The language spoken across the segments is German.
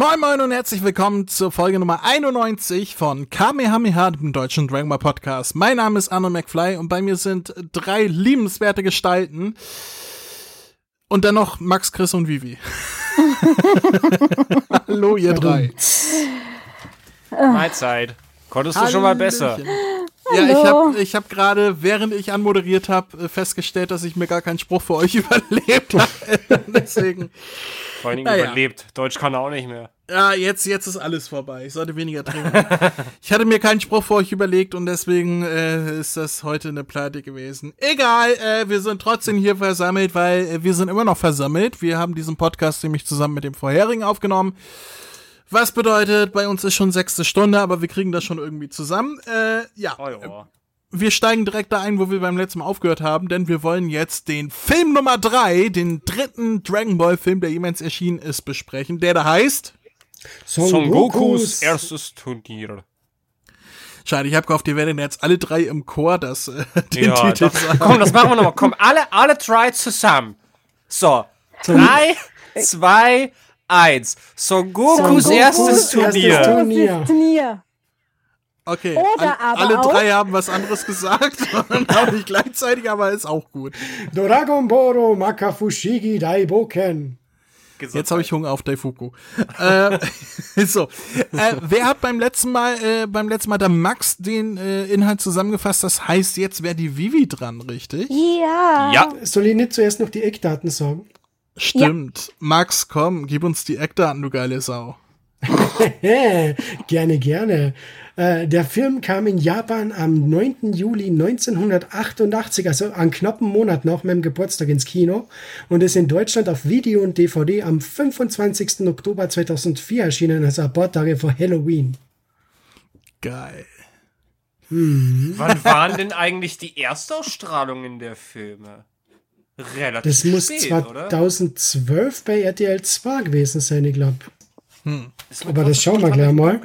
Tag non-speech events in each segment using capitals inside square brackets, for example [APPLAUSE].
Moin Moin und herzlich willkommen zur Folge Nummer 91 von Kamehameha, dem deutschen Dragon Ball Podcast. Mein Name ist Arno McFly und bei mir sind drei liebenswerte Gestalten und dann noch Max, Chris und Vivi. [LAUGHS] Hallo ihr drei. Mahlzeit. Konntest du schon mal besser? Ja, ich habe ich hab gerade, während ich anmoderiert habe, festgestellt, dass ich mir gar keinen Spruch für euch [LAUGHS] überlebt habe. [LAUGHS] Deswegen. Vor allen Dingen naja. überlebt. Deutsch kann er auch nicht mehr. Ja, jetzt, jetzt ist alles vorbei. Ich sollte weniger trinken. [LAUGHS] ich hatte mir keinen Spruch für euch überlegt und deswegen äh, ist das heute eine Pleite gewesen. Egal, äh, wir sind trotzdem hier versammelt, weil äh, wir sind immer noch versammelt. Wir haben diesen Podcast nämlich zusammen mit dem vorherigen aufgenommen. Was bedeutet, bei uns ist schon sechste Stunde, aber wir kriegen das schon irgendwie zusammen. Äh, ja. Oh, ja. Wir steigen direkt da ein, wo wir beim letzten Mal aufgehört haben, denn wir wollen jetzt den Film Nummer drei, den dritten Dragon Ball Film, der jemals erschienen ist, besprechen, der da heißt Son, Son Gokus erstes Turnier. Schade, ich habe gehofft, ihr werdet jetzt alle drei im Chor das, äh, [LAUGHS] den ja, Titel doch. sagen. Komm, das machen wir nochmal. Komm, alle, alle drei zusammen. So, drei, zwei, 1. Son Gokus, Son erstes Turnier. Erstes Turnier. Turnier. Okay, Oder all, alle drei haben was anderes gesagt [LAUGHS] und auch nicht gleichzeitig, aber ist auch gut. Dragon Boro Makafushigi Daiboken. Jetzt habe ich Hunger auf Daifuku. äh, [LAUGHS] so, äh, wer hat beim letzten Mal, äh, beim letzten Mal der Max den äh, Inhalt zusammengefasst? Das heißt, jetzt wäre die Vivi dran, richtig? Ja. Ja. Soll ich nicht zuerst noch die Eckdaten sagen? Stimmt. Ja. Max, komm, gib uns die Eckdaten, du geile Sau. [LAUGHS] gerne, gerne. Äh, der Film kam in Japan am 9. Juli 1988, also einen knappen Monat nach meinem Geburtstag ins Kino und ist in Deutschland auf Video und DVD am 25. Oktober 2004 erschienen, also ein paar Tage vor Halloween. Geil. Hm. Wann waren denn eigentlich die Erstausstrahlungen der Filme? Relativ Das muss spät, 2012 oder? bei RTL 2 gewesen sein, ich glaube. Hm. Aber das schauen wir gleich mal.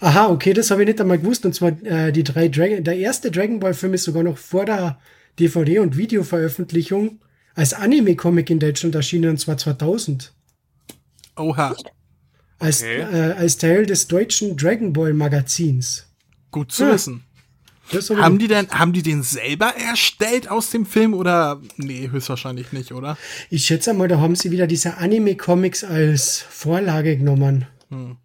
Aha, okay, das habe ich nicht einmal gewusst. Und zwar äh, die drei Dragon. Der erste Dragon Ball Film ist sogar noch vor der DVD- und Videoveröffentlichung als Anime-Comic in Deutschland erschienen, und zwar 2000. Oha. Als, okay. äh, als Teil des deutschen Dragon Ball Magazins. Gut zu ja. wissen. Haben die denn, haben die den selber erstellt aus dem Film oder? Nee, höchstwahrscheinlich nicht, oder? Ich schätze mal, da haben sie wieder diese Anime-Comics als Vorlage genommen. Hm.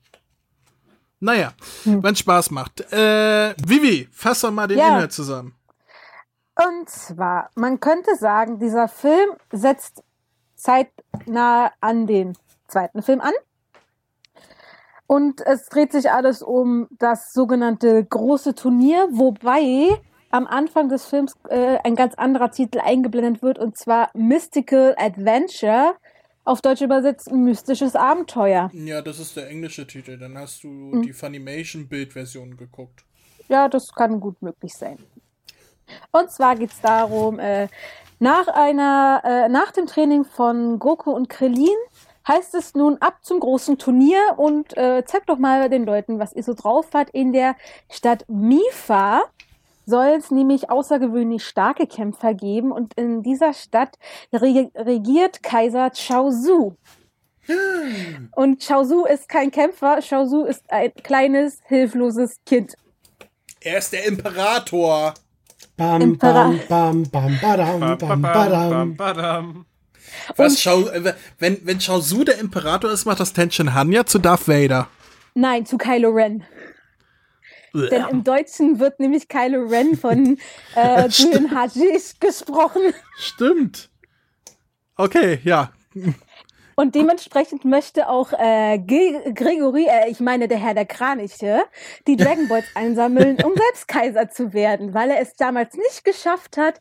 Naja, hm. wenn Spaß macht. Äh, Vivi, fass doch mal den ja. Inhalt zusammen. Und zwar, man könnte sagen, dieser Film setzt zeitnah an den zweiten Film an. Und es dreht sich alles um das sogenannte große Turnier, wobei am Anfang des Films äh, ein ganz anderer Titel eingeblendet wird, und zwar Mystical Adventure. Auf Deutsch übersetzt mystisches Abenteuer. Ja, das ist der englische Titel. Dann hast du mhm. die Funimation-Bildversion geguckt. Ja, das kann gut möglich sein. Und zwar geht es darum, äh, nach einer, äh, nach dem Training von Goku und Krillin heißt es nun ab zum großen Turnier und äh, zeigt doch mal den Leuten, was ihr so drauf hat. In der Stadt Mifa soll es nämlich außergewöhnlich starke Kämpfer geben und in dieser Stadt regiert Kaiser Chaozu. Hm. Und Chaozu ist kein Kämpfer, Chaozu ist ein kleines, hilfloses Kind. Er ist der Imperator. Bam, bam, bam, bam, badam, bam, bam, badam. Was, Shao, äh, wenn, wenn Shao Su der Imperator ist, macht das Tenshin Hanya zu Darth Vader. Nein, zu Kylo Ren. Denn im Deutschen wird nämlich Kylo Ren von [LAUGHS] äh, Julian Hajis gesprochen. Stimmt. Okay, ja. Und dementsprechend möchte auch äh, Gregory, äh, ich meine der Herr der Kraniche, die [LAUGHS] Dragon Balls einsammeln, um selbst Kaiser zu werden, weil er es damals nicht geschafft hat,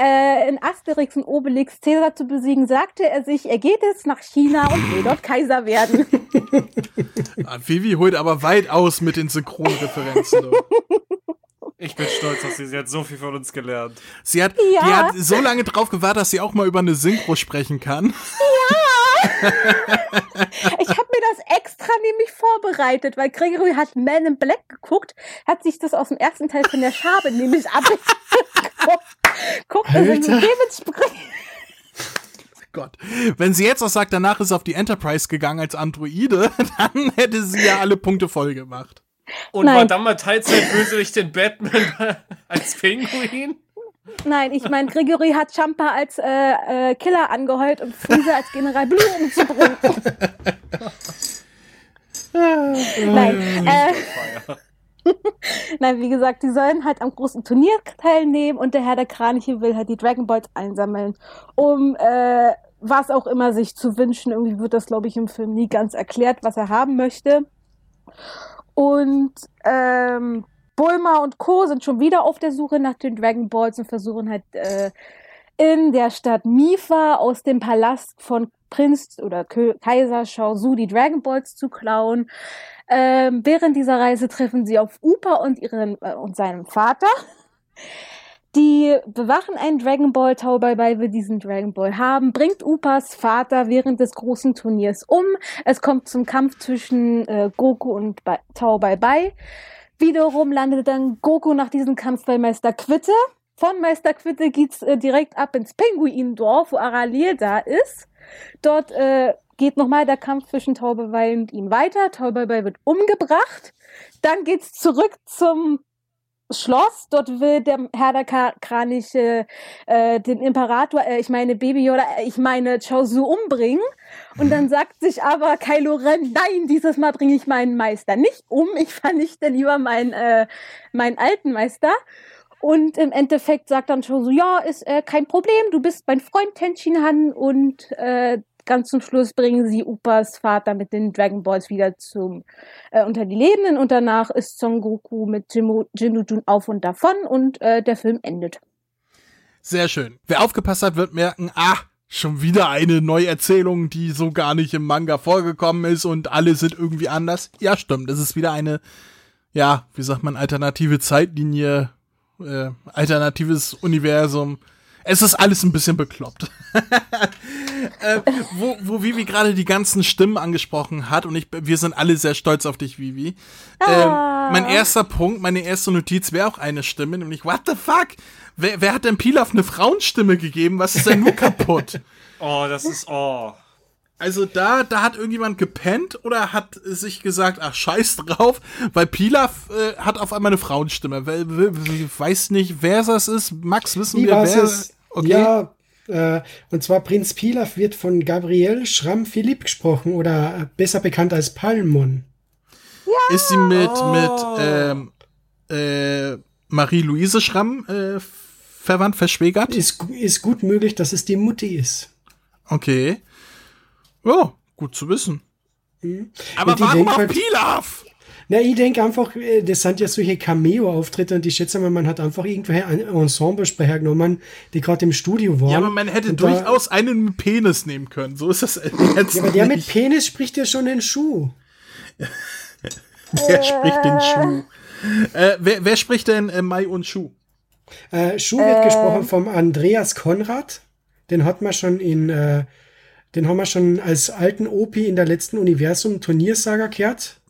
äh, in Asterix und Obelix Cäsar zu besiegen, sagte er sich, er geht jetzt nach China und will dort Kaiser werden. [LAUGHS] ah, Vivi holt aber weit aus mit den Synchronreferenzen. Ich bin stolz, dass sie, sie hat so viel von uns gelernt. Sie hat, ja. die hat so lange drauf gewartet, dass sie auch mal über eine Synchro sprechen kann. Ja! ich habe mir das extra nämlich vorbereitet, weil Gregory hat Man in Black geguckt, hat sich das aus dem ersten Teil von der Schabe nämlich [LAUGHS] abgeguckt. Guckt, also dementsprechend. Gott. Wenn sie jetzt auch sagt, danach ist auf die Enterprise gegangen als Androide, [LAUGHS] dann hätte sie ja alle Punkte voll gemacht. Und Nein. war dann mal Teilzeit-Bösewicht den Batman [LAUGHS] als Pinguin? Nein, ich meine, Gregory hat Champa als äh, äh, Killer angeheult und Freezer als General Blue umzubringen. [LAUGHS] Nein, äh, [LAUGHS] Nein, wie gesagt, die sollen halt am großen Turnier teilnehmen und der Herr der Kraniche will halt die Dragon Balls einsammeln, um äh, was auch immer sich zu wünschen. Irgendwie wird das, glaube ich, im Film nie ganz erklärt, was er haben möchte. Und ähm, Bulma und Co. sind schon wieder auf der Suche nach den Dragon Balls und versuchen halt äh, in der Stadt Mifa aus dem Palast von Prinz oder Kaiser Shao Su die Dragon Balls zu klauen. Ähm, während dieser Reise treffen sie auf Upa und ihren äh, und seinem Vater. Die bewachen einen Dragon Ball, Tau Bai Bai will diesen Dragon Ball haben, bringt Upas Vater während des großen Turniers um. Es kommt zum Kampf zwischen äh, Goku und ba Tau Bai Bai. Wiederum landet dann Goku nach diesem Kampf bei Meister Quitte. Von Meister Quitte geht's äh, direkt ab ins Pinguindorf, wo Aralier da ist. Dort äh, geht nochmal der Kampf zwischen Taubewei und ihm weiter. Taubewei wird umgebracht. Dann geht's zurück zum Schloss. Dort will der Herr der Kraniche äh, den Imperator, äh, ich meine Baby Yoda, äh, ich meine Chaozu umbringen. Und dann [LAUGHS] sagt sich aber Kylo Ren, nein, dieses Mal bringe ich meinen Meister nicht um. Ich vernichte lieber meinen, äh, meinen alten Meister. Und im Endeffekt sagt dann Chaozu, ja, ist äh, kein Problem, du bist mein Freund Tenshin Han und äh, ganz zum Schluss bringen sie Upas Vater mit den Dragon Balls wieder zum äh, unter die Lebenden und danach ist Son Goku mit Jun auf und davon und äh, der Film endet. Sehr schön. Wer aufgepasst hat, wird merken, ah, schon wieder eine Neuerzählung, die so gar nicht im Manga vorgekommen ist und alle sind irgendwie anders. Ja, stimmt. Es ist wieder eine, ja, wie sagt man, alternative Zeitlinie, äh, alternatives Universum es ist alles ein bisschen bekloppt. [LAUGHS] äh, wo, wo Vivi gerade die ganzen Stimmen angesprochen hat und ich, wir sind alle sehr stolz auf dich, Vivi. Ah. Ähm, mein erster Punkt, meine erste Notiz wäre auch eine Stimme, nämlich What the fuck? Wer, wer hat denn Pilaf eine Frauenstimme gegeben? Was ist denn nur [LAUGHS] kaputt? oh, das ist oh. Also da, da hat irgendjemand gepennt oder hat sich gesagt, ach scheiß drauf, weil Pilaf äh, hat auf einmal eine Frauenstimme. Weil, weiß nicht, wer das ist. Max, wissen Wie wir, wer es? Okay. Ja, äh, und zwar Prinz Pilaf wird von Gabrielle Schramm-Philipp gesprochen oder besser bekannt als Palmon. Ja. Ist sie mit, oh. mit ähm, äh, Marie-Louise Schramm äh, verwandt, verschwägert? Ist, ist gut möglich, dass es die Mutti ist. Okay. Ja, gut zu wissen. Mhm. Aber warum auch halt, Pilaf? Na, ich denke einfach, äh, das sind ja solche Cameo-Auftritte und ich schätze mal, man hat einfach irgendwelche Ensemblesprecher genommen, die gerade im Studio waren. Ja, aber man hätte durchaus da, einen mit Penis nehmen können. So ist das jetzt. Ja, aber der mit Penis spricht ja schon den Schuh. [LAUGHS] wer spricht den Schuh? Äh, wer, wer, spricht denn äh, Mai und Schuh? Äh, Schuh wird gesprochen vom Andreas Konrad. Den hat man schon in äh, den haben wir schon als alten OP in der letzten Universum-Turniersaga gehört.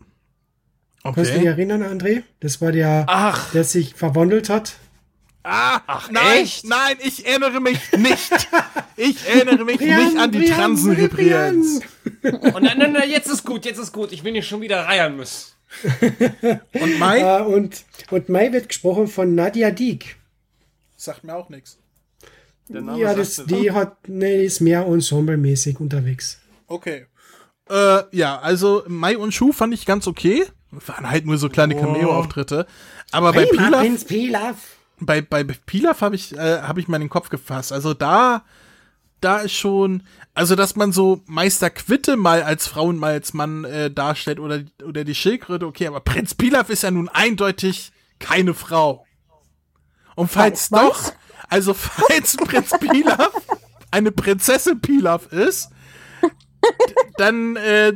Okay. Kannst du dich erinnern, André? Das war der, Ach. der sich verwandelt hat. Ah, Ach, nein, echt? nein, ich erinnere mich nicht. Ich [LAUGHS] erinnere mich Brian, nicht an die Transenreprienz. Und nein, nein, nein, jetzt ist gut, jetzt ist gut. Ich will nicht schon wieder reiern müssen. und Mai? Uh, [LAUGHS] und, und Mai wird gesprochen von Nadia Dieck. Sagt mir auch nichts. Ja, das, die hat, nee, ist mehr ensemblemäßig unterwegs. Okay. Äh, ja, also Mai und Schuh fand ich ganz okay. Waren halt nur so kleine oh. Cameo-Auftritte. Aber bei Pilaf, Pilaf. Bei, bei Pilaf habe ich, äh, hab ich meinen Kopf gefasst. Also da, da ist schon, also dass man so Meister Quitte mal als Frau und mal als Mann äh, darstellt oder, oder die Schildkröte, okay, aber Prinz Pilaf ist ja nun eindeutig keine Frau. Und falls was? doch, also falls Prinz Pilaf eine Prinzessin Pilaf ist, dann äh,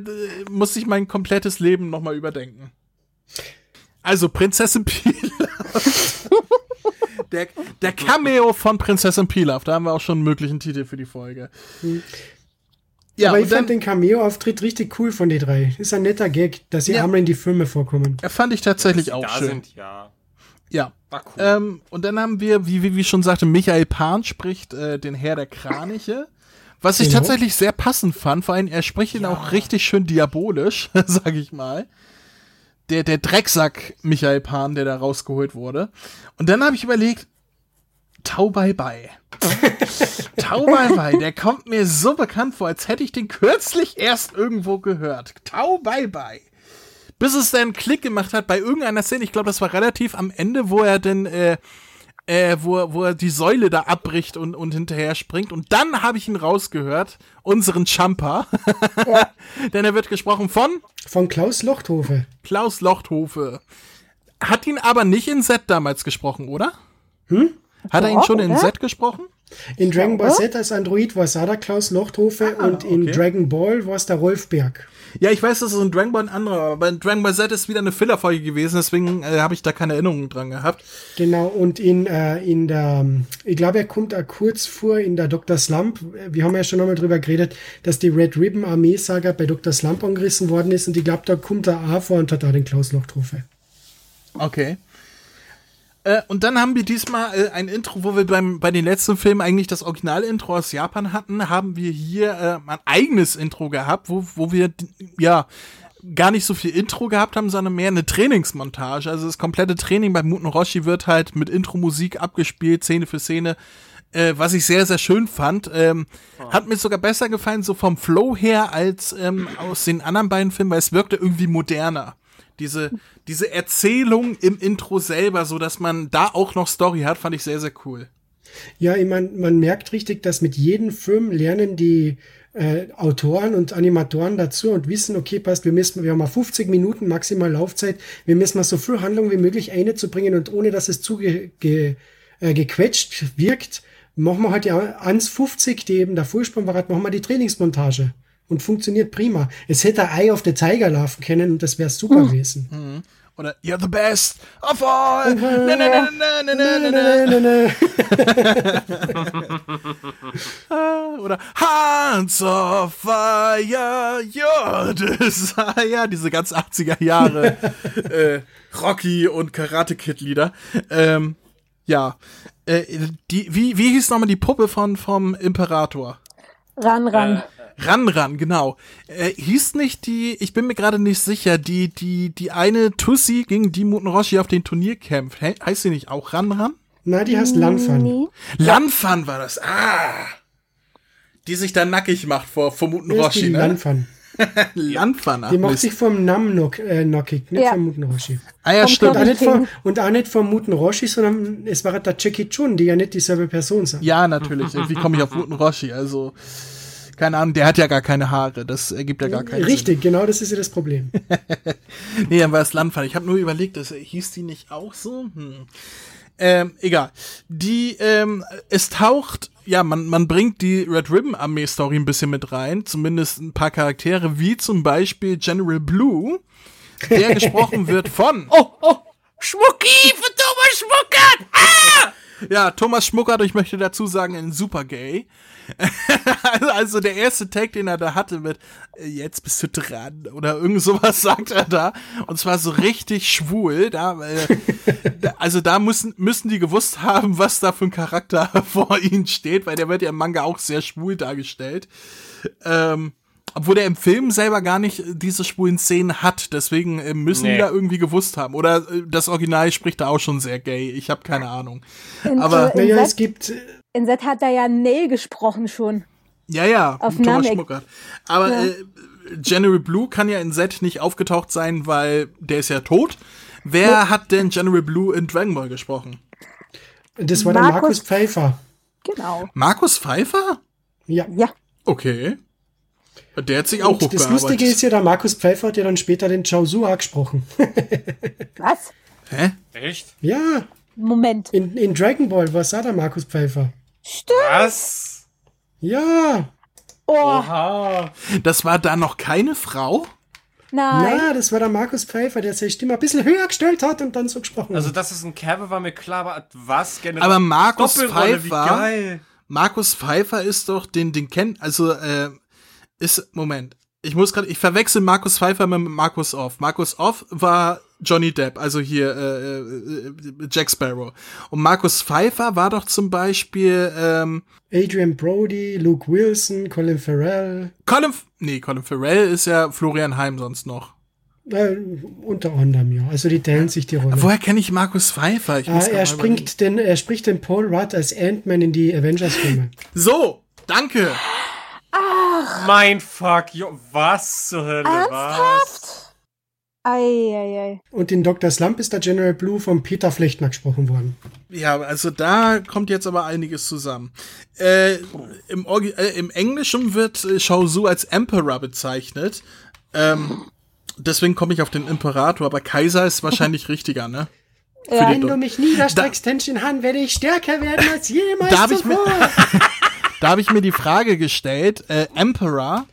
muss ich mein komplettes Leben nochmal überdenken. Also Prinzessin Pilaf. der, der Cameo von Prinzessin Pilaf. Da haben wir auch schon einen möglichen Titel für die Folge. Ja, Aber ich fand den Cameo-Auftritt richtig cool von den drei. Ist ein netter Gag, dass sie ja. einmal in die Filme vorkommen. Er fand ich tatsächlich auch schön. Sind, ja. Ja. War cool. Ähm, und dann haben wir, wie, wie, wie schon sagte, Michael Pan spricht äh, den Herr der Kraniche. Was ich genau. tatsächlich sehr passend fand, vor allem er spricht ihn ja. auch richtig schön diabolisch, [LAUGHS] sag ich mal. Der, der Drecksack Michael Pan, der da rausgeholt wurde. Und dann habe ich überlegt, Tau Bye Bye. [LAUGHS] Tau Bye Bye, der kommt mir so bekannt vor, als hätte ich den kürzlich erst irgendwo gehört. Tau Bye Bye. Bis es dann Klick gemacht hat bei irgendeiner Szene, ich glaube, das war relativ am Ende, wo er denn äh, äh, wo, wo er die Säule da abbricht und, und hinterher springt. Und dann habe ich ihn rausgehört, unseren Champer. [LAUGHS] Ja. Denn er wird gesprochen von? Von Klaus Lochthofe. Klaus Lochthofe. Hat ihn aber nicht in Set damals gesprochen, oder? Hm? Hat er ihn schon in Set gesprochen? In Dragon Ball Z als Android war Sada Klaus Lochthofe ah, und in okay. Dragon Ball war es der Rolf Berg. Ja, ich weiß, das ist in Dragon Ball ein anderer, aber in Dragon Ball Z ist wieder eine Fillerfolge gewesen, deswegen äh, habe ich da keine Erinnerungen dran gehabt. Genau, und in, äh, in der, ich glaube, er kommt da kurz vor in der Dr. Slump. Wir haben ja schon einmal drüber geredet, dass die Red Ribbon Armee-Saga bei Dr. Slump angerissen worden ist und ich glaube, da kommt er auch vor und hat da den Klaus Lochthofe. Okay. Äh, und dann haben wir diesmal äh, ein Intro, wo wir beim, bei den letzten Filmen eigentlich das Original-Intro aus Japan hatten, haben wir hier äh, ein eigenes Intro gehabt, wo, wo wir, ja, gar nicht so viel Intro gehabt haben, sondern mehr eine Trainingsmontage. Also das komplette Training bei Muten Roshi wird halt mit Intro-Musik abgespielt, Szene für Szene. Äh, was ich sehr, sehr schön fand. Ähm, oh. Hat mir sogar besser gefallen, so vom Flow her, als ähm, aus den anderen beiden Filmen, weil es wirkte irgendwie moderner diese, diese Erzählung im Intro selber, so dass man da auch noch Story hat, fand ich sehr, sehr cool. Ja, ich mein, man merkt richtig, dass mit jedem Film lernen die äh, Autoren und Animatoren dazu und wissen, okay, passt, wir müssen, wir haben mal 50 Minuten maximal Laufzeit, wir müssen mal so viel Handlung wie möglich einzubringen und ohne dass es zu ge, ge, äh, gequetscht wirkt, machen wir halt ja 1,50, die eben der Vorsprung war, machen wir die Trainingsmontage und funktioniert prima. Es hätte ein Ei auf der Tiger laufen können und das wäre super mhm. gewesen. Mhm. Oder You're the best of all. Na, na, na, Oder Hands of Fire, your desire. Diese ganz 80er Jahre äh, Rocky und Karate Kid Lieder. Ähm, ja. Äh, die, wie, wie hieß nochmal die Puppe von vom Imperator? Ran, ran. Äh, Ran, ran, genau. Äh, hieß nicht die, ich bin mir gerade nicht sicher, die, die, die eine Tussi, gegen die Muten Roshi auf den Turnier kämpft. He heißt sie nicht auch Ran, ran? Na, die heißt Lanfan. Nee. Lanfan war das. Ah! Die sich da nackig macht vor, vor Muten Roshi, ne? Lanfan. Lanfan, [LAUGHS] Die macht sich vom Nam noch, äh, nackig, nicht ja. vom Muten Roshi. Ah ja, stimmt. Und auch, nicht vom, und auch nicht vom Muten Roshi, sondern es war der Jackie Chun, die ja nicht dieselbe Person sind. Ja, natürlich. Wie komme ich auf Muten Roshi? Also, keine Ahnung, der hat ja gar keine Haare. Das ergibt ja gar keinen Richtig, Sinn. genau, das ist ja das Problem. [LAUGHS] nee, dann war es Landfall. Ich habe nur überlegt, das hieß die nicht auch so? Hm. Ähm, egal. Die, ähm, es taucht, ja, man, man bringt die Red Ribbon Armee Story ein bisschen mit rein, zumindest ein paar Charaktere, wie zum Beispiel General Blue, der [LAUGHS] gesprochen wird von. Oh, oh, Schmucki Thomas Schmuckert! Ah! Ja, Thomas Schmuckert, ich möchte dazu sagen, ein super gay. [LAUGHS] also der erste Tag, den er da hatte mit äh, jetzt bist du dran oder irgend sowas [LAUGHS] sagt er da und zwar so richtig schwul. Da, äh, [LAUGHS] also da müssen müssen die gewusst haben, was da für ein Charakter vor ihnen steht, weil der wird ja im Manga auch sehr schwul dargestellt. Ähm, obwohl der im Film selber gar nicht diese schwulen Szenen hat, deswegen äh, müssen nee. die da irgendwie gewusst haben. Oder äh, das Original spricht da auch schon sehr gay. Ich habe keine Ahnung. In, Aber äh, naja, es gibt in Set hat er ja Nell gesprochen schon. Ja, ja, auf Thomas Schmucker. Aber ja. äh, General Blue kann ja in Set nicht aufgetaucht sein, weil der ist ja tot. Wer ja. hat denn General Blue in Dragon Ball gesprochen? Das war Markus, der Markus Pfeiffer. Genau. Markus Pfeiffer? Ja. Ja. Okay. Der hat sich auch Und Das Lustige ist ja, der Markus Pfeiffer hat ja dann später den Chao Sua gesprochen. [LAUGHS] Was? Hä? Echt? Ja. Moment. In, in Dragon Ball war es da der Markus Pfeiffer. Stimmt. Was? Ja. Oh. Oha. Das war da noch keine Frau? Nein. Na, das war der Markus Pfeiffer, der seine Stimme ein bisschen höher gestellt hat und dann so gesprochen also, hat. Also, dass es ein Kerbe war mir klar, aber was generell? Aber Markus Pfeiffer. Markus Pfeiffer ist doch, den, den kennt, also, äh, ist, Moment. Ich muss gerade, ich verwechsel Markus Pfeiffer mit Markus Off. Markus Off war Johnny Depp, also hier äh, äh, Jack Sparrow. Und Markus Pfeiffer war doch zum Beispiel ähm, Adrian Brody, Luke Wilson, Colin Farrell. Colin, nee, Colin Farrell ist ja Florian Heim sonst noch. Äh, unter anderem, ja. Also die teilen sich die Rolle. Woher kenne ich Markus Pfeiffer? Ich ah, er, springt den, er spricht den Paul Rudd als Ant-Man in die Avengers-Filme. So, danke. Ach. Mein Fuck, jo, was zur Hölle, Ernsthaft? was? Eieiei. Und in Dr. Slump ist der General Blue von Peter Flechtner gesprochen worden. Ja, also da kommt jetzt aber einiges zusammen. Äh, im, äh, Im Englischen wird äh, Shao Su als Emperor bezeichnet. Ähm, deswegen komme ich auf den Imperator, aber Kaiser ist wahrscheinlich [LAUGHS] richtiger, ne? Wenn du mich niederstreckst, Tension Han, werde ich stärker werden als jemals da zuvor. [LAUGHS] da habe ich mir die Frage gestellt, äh, Emperor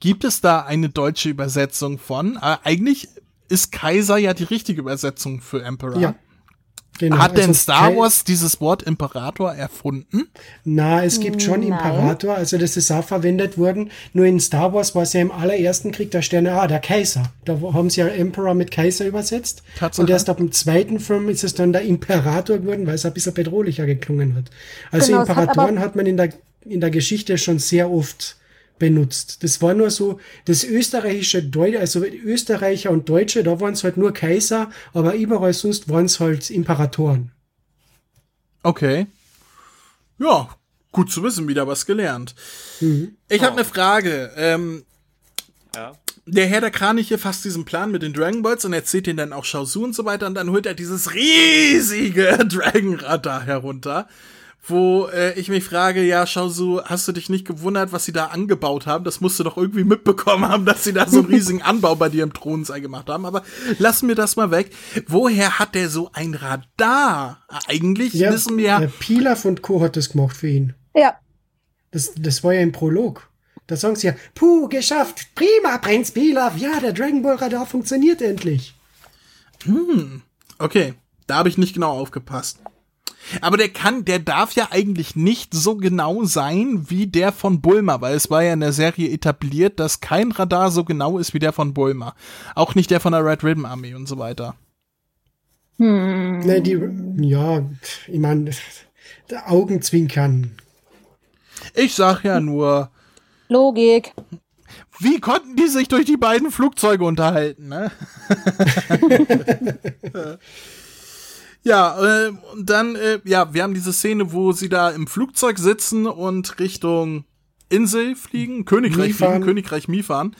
Gibt es da eine deutsche Übersetzung von? Äh, eigentlich ist Kaiser ja die richtige Übersetzung für Emperor. Ja. Genau, Hat denn also Star Wars dieses Wort Imperator erfunden? Na, es gibt schon Nein. Imperator, also das ist auch verwendet worden. Nur in Star Wars war es ja im allerersten Krieg der Sterne, ah, der Kaiser. Da haben sie ja Emperor mit Kaiser übersetzt. Tatsache. Und erst ab dem zweiten Film ist es dann der Imperator geworden, weil es ein bisschen bedrohlicher geklungen hat. Also genau, Imperatoren hat, hat man in der, in der Geschichte schon sehr oft benutzt. Das war nur so, das österreichische Deutsche, also Österreicher und Deutsche, da waren es halt nur Kaiser, aber überall sonst waren es halt Imperatoren. Okay. Ja, gut zu wissen, wieder was gelernt. Mhm. Ich habe oh. eine Frage. Ähm, ja. Der Herr der Kraniche fasst diesen Plan mit den Dragon Balls und erzählt ihn dann auch Shao Su und so weiter und dann holt er dieses riesige [LAUGHS] Dragonrad da herunter wo äh, ich mich frage, ja, schau so, hast du dich nicht gewundert, was sie da angebaut haben? Das musst du doch irgendwie mitbekommen haben, dass sie da so einen [LAUGHS] riesigen Anbau bei dir im Thronsaal gemacht haben. Aber lassen wir das mal weg. Woher hat der so ein Radar? Eigentlich ja, wissen wir ja. Pilaf und Co. hat das gemacht für ihn. Ja. Das, das war ja im Prolog. Da sagen sie ja, puh, geschafft, prima, Prinz Pilaf, ja, der Dragon Ball Radar funktioniert endlich. Hm, okay, da habe ich nicht genau aufgepasst. Aber der kann, der darf ja eigentlich nicht so genau sein wie der von Bulma, weil es war ja in der Serie etabliert, dass kein Radar so genau ist wie der von Bulma. Auch nicht der von der Red Ribbon Army und so weiter. Hm. Ne, die, ja, ich meine, Augenzwinkern. Ich sag ja nur. Logik. Wie konnten die sich durch die beiden Flugzeuge unterhalten, ne? [LAUGHS] [LAUGHS] Ja, äh, und dann, äh, ja, wir haben diese Szene, wo sie da im Flugzeug sitzen und Richtung Insel fliegen, Königreich Mifan. fliegen, Königreich Mifan.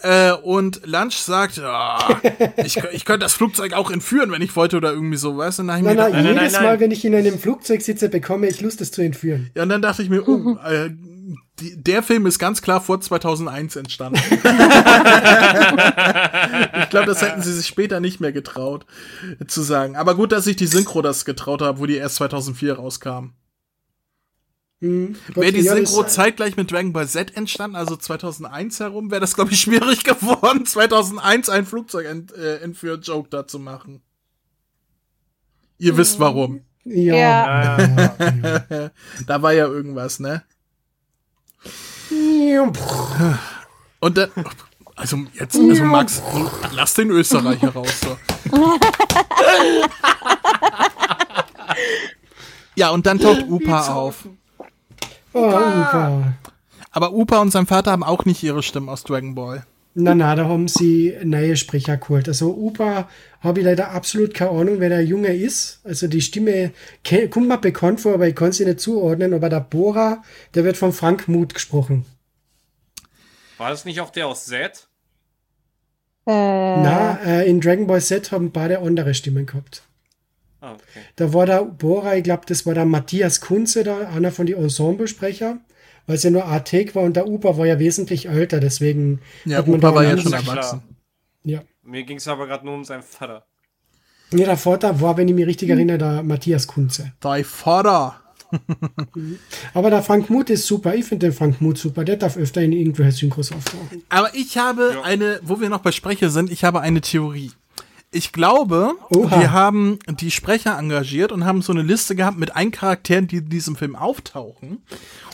Äh, und Lunch sagt, oh, [LAUGHS] ich, ich könnte das Flugzeug auch entführen, wenn ich wollte oder irgendwie so, weißt du? Nein, nein, nein, nein, jedes nein, Mal, wenn ich in einem Flugzeug sitze, bekomme ich Lust, es zu entführen. Ja, und dann dachte ich mir, oh, äh, [LAUGHS] die, der Film ist ganz klar vor 2001 entstanden. [LAUGHS] ich glaube, das hätten sie sich später nicht mehr getraut zu sagen. Aber gut, dass sich die Synchro das getraut hat, wo die erst 2004 rauskam. Mhm. Wäre die Synchro zeitgleich mit Dragon Ball Z entstanden, also 2001 herum, wäre das, glaube ich, schwierig [LAUGHS] geworden, 2001 ein Flugzeug ent, äh, entführt Joke da zu machen. Ihr mhm. wisst warum. [LAUGHS] Ja. ja. da war ja irgendwas, ne? Und dann, also jetzt, also Max, lass den Österreicher raus. So. ja, und dann taucht Upa auf. Oh, Upa. Aber Upa und sein Vater haben auch nicht ihre Stimme aus Dragon Ball. Na, na, da haben sie neue Sprecher geholt. Also Upa habe ich leider absolut keine Ahnung, wer der Junge ist. Also die Stimme kommt mir bekannt vor, aber ich kann sie nicht zuordnen. Aber der Bora, der wird von Frank Muth gesprochen. War das nicht auch der aus Z? Äh. Na, äh, in Dragon Ball Z haben beide andere Stimmen gehabt. Ah, okay. Da war der Bora, ich glaube, das war der Matthias Kunze, da, einer von den Ensemblesprecher, weil es ja nur A-Take war und der Upa war ja wesentlich älter, deswegen. Ja, Upa war ja schon erwachsen. Ja. Mir ging es aber gerade nur um seinen Vater. Ja, der Vater war, wenn ich mich richtig hm. erinnere, der Matthias Kunze. Dein Vater. Aber der Frank Muth ist super. Ich finde den Frank Muth super. Der darf öfter in irgendwelche Synchros auftauchen. Aber ich habe ja. eine, wo wir noch bei Sprecher sind, ich habe eine Theorie. Ich glaube, Oha. wir haben die Sprecher engagiert und haben so eine Liste gehabt mit ein Charakteren, die in diesem Film auftauchen.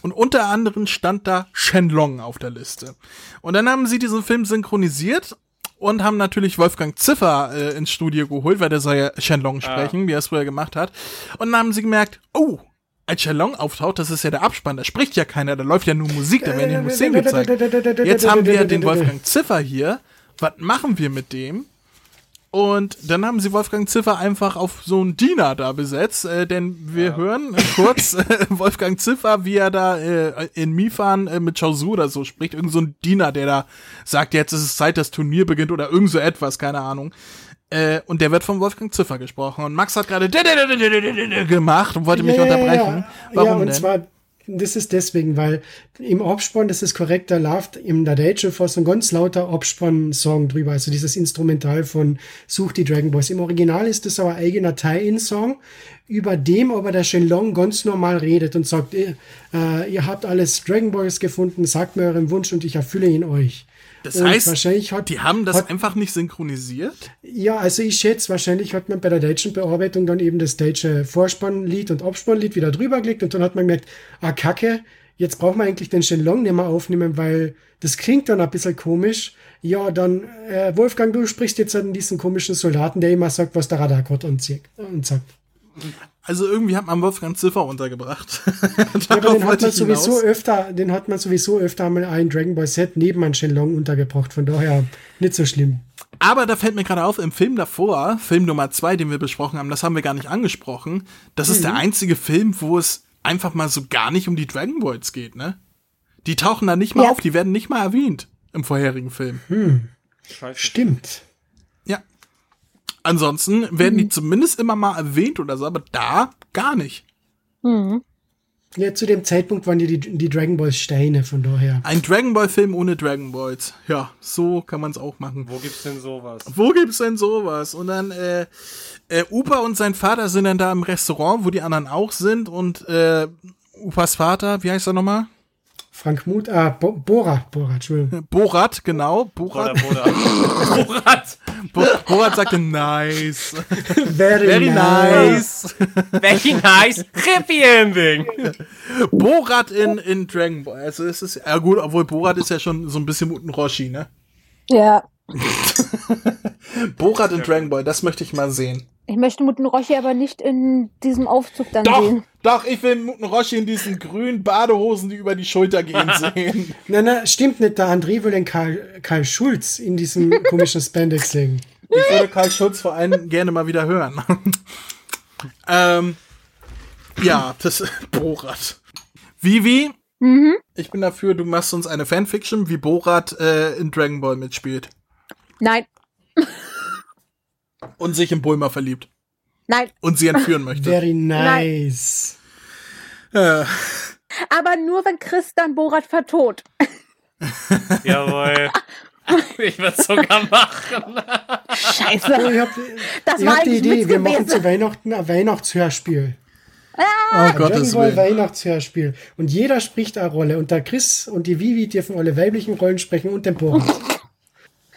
Und unter anderem stand da Shenlong auf der Liste. Und dann haben sie diesen Film synchronisiert und haben natürlich Wolfgang Ziffer äh, ins Studio geholt, weil der soll ja Shenlong sprechen, ah. wie er es früher gemacht hat. Und dann haben sie gemerkt, oh, als Shenlong auftaucht, das ist ja der Abspann, da spricht ja keiner, da läuft ja nur Musik, da werden ja nur Szenen gezeigt. Jetzt haben wir den Wolfgang Ziffer hier. Was machen wir mit dem? Und dann haben sie Wolfgang Ziffer einfach auf so einen Diener da besetzt, äh, denn wir ja. hören kurz äh, Wolfgang Ziffer, wie er da äh, in Mifan äh, mit Chaozu oder so spricht. Irgend so ein Diener, der da sagt, jetzt ist es Zeit, das Turnier beginnt oder irgend so etwas, keine Ahnung. Äh, und der wird von Wolfgang Ziffer gesprochen. Und Max hat gerade gemacht und wollte mich ja, unterbrechen. Warum ja, und denn? Zwar das ist deswegen, weil im Abspann, das ist korrekt, da läuft im der deutschen Fassung ganz lauter Abspann-Song drüber, also dieses Instrumental von Such die Dragon Boys. Im Original ist das aber ein eigener Tie-In-Song, über dem aber der Shenlong ganz normal redet und sagt, äh, ihr habt alles Dragon Boys gefunden, sagt mir euren Wunsch und ich erfülle ihn euch. Das und heißt, wahrscheinlich hat, die haben das hat, einfach nicht synchronisiert? Ja, also ich schätze, wahrscheinlich hat man bei der deutschen Bearbeitung dann eben das deutsche Vorspannlied und Abspannlied wieder drüber gelegt und dann hat man gemerkt, ah kacke, jetzt braucht man eigentlich den Shenlong nicht mehr aufnehmen, weil das klingt dann ein bisschen komisch. Ja, dann, äh, Wolfgang, du sprichst jetzt an diesen komischen Soldaten, der immer sagt, was der Radar und sagt. Also irgendwie hat man Wolfgang Ziffer untergebracht. [LAUGHS] ja, den hat man sowieso öfter, den hat man sowieso öfter mal ein Dragon Ball Set neben ein Shenlong untergebracht. Von daher nicht so schlimm. Aber da fällt mir gerade auf, im Film davor, Film Nummer zwei, den wir besprochen haben, das haben wir gar nicht angesprochen. Das mhm. ist der mhm. einzige Film, wo es einfach mal so gar nicht um die Dragon Balls geht, ne? Die tauchen da nicht mal ja. auf, die werden nicht mal erwähnt im vorherigen Film. Hm. Stimmt. Ansonsten werden die mhm. zumindest immer mal erwähnt oder so, aber da gar nicht. Mhm. Ja, zu dem Zeitpunkt waren die, die, die Dragon Balls Steine, von daher. Ein Dragon Ball Film ohne Dragon Balls. Ja, so kann man es auch machen. Wo gibt's denn sowas? Wo gibt's denn sowas? Und dann, äh, äh, Upa und sein Vater sind dann da im Restaurant, wo die anderen auch sind und, äh, Upas Vater, wie heißt er nochmal? Frank Muth, ah, Bo Borat, Borat, Entschuldigung. [LAUGHS] Borat, genau, Borat. Borat. [LAUGHS] Borat. Borat sagte nice. Very, Very nice. nice. Very nice. Happy Ending. Borat in, in Dragon Ball. Also es ist, ja gut, obwohl Borat ist ja schon so ein bisschen Muten Roshi, ne? Ja. [LAUGHS] Borat in Dragon Ball, das möchte ich mal sehen. Ich möchte Muten Roshi aber nicht in diesem Aufzug dann doch, sehen. Doch, ich will Muten Roshi in diesen grünen Badehosen, die über die Schulter gehen, [LAUGHS] sehen. Nein, nein, stimmt nicht. Der André will den Karl, Karl Schulz in diesem [LAUGHS] komischen Spandex sehen. Ich würde Karl Schulz vor allem gerne mal wieder hören. [LAUGHS] ähm, ja, das Borat. Vivi, mhm. ich bin dafür, du machst uns eine Fanfiction, wie Borat äh, in Dragon Ball mitspielt. Nein. Und sich in Bulma verliebt. Nein. Und sie entführen möchte. Very nice. Äh. Aber nur, wenn Chris dann Borat vertot. [LAUGHS] Jawohl. Ich würde es sogar machen. Scheiße. Oh, ich hab, das ich war hab die Idee, wir machen zu Weihnachten ein Weihnachtshörspiel. Ah, oh Gottes Willen. Weihnachtshörspiel. Und jeder spricht eine Rolle. Und der Chris und die Vivi dürfen alle weiblichen Rollen sprechen und den Borat. [LAUGHS]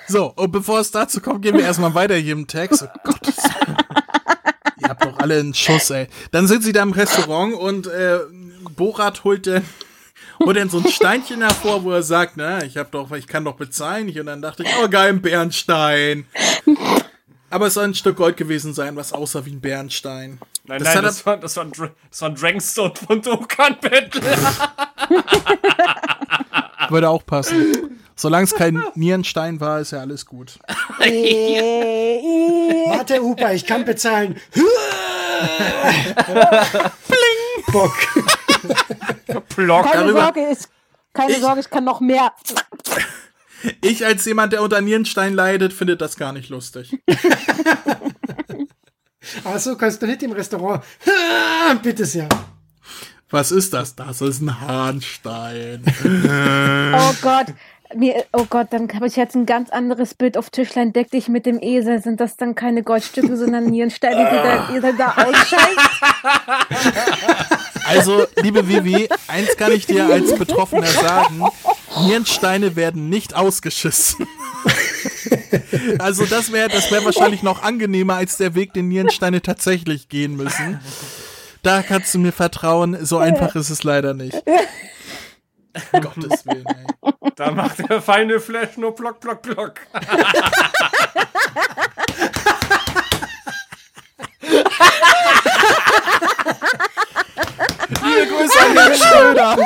So, und bevor es dazu kommt, gehen wir [LAUGHS] erstmal weiter hier im Text. Oh Gott, ihr habt doch alle einen Schuss, ey. Dann sind sie da im Restaurant und äh, Borat holt dann holt dann so ein Steinchen hervor, wo er sagt, na, ich hab doch, ich kann doch bezahlen. Und dann dachte ich, oh geil, ein Bernstein. Aber es soll ein Stück Gold gewesen sein, was aussah wie ein Bernstein. Nein, das nein, das war, das, war ein, das war ein Dragonstone von Dokkan Battle. Würde auch passen. Solange es kein [LAUGHS] Nierenstein war, ist ja alles gut. [LAUGHS] Warte, Upa, ich kann bezahlen. [LAUGHS] Bling! Bock. Block. Keine Sorge, ich, keine ich, Sorge, ich kann noch mehr. Ich als jemand, der unter Nierenstein leidet, finde das gar nicht lustig. Achso, kannst du nicht im Restaurant. Bitte sehr. Was ist das? Das ist ein Hahnstein. oh Gott. Mir, oh Gott, dann habe ich jetzt ein ganz anderes Bild auf Tischlein deck dich mit dem Esel. Sind das dann keine Goldstücke, sondern Nierensteine, die der Esel da ausscheißt? [LAUGHS] Also, liebe Vivi, eins kann ich dir als Betroffener sagen. Nierensteine werden nicht ausgeschissen. [LAUGHS] Also das wäre das wär wahrscheinlich noch angenehmer als der Weg, den Nierensteine tatsächlich gehen müssen. Da kannst du mir vertrauen, so einfach ist es leider nicht. [LAUGHS] Gottes Willen, ey. Da macht der feine Flash nur Block, Block, Block. [LAUGHS] Liebe Grüße an Herrn Schröder.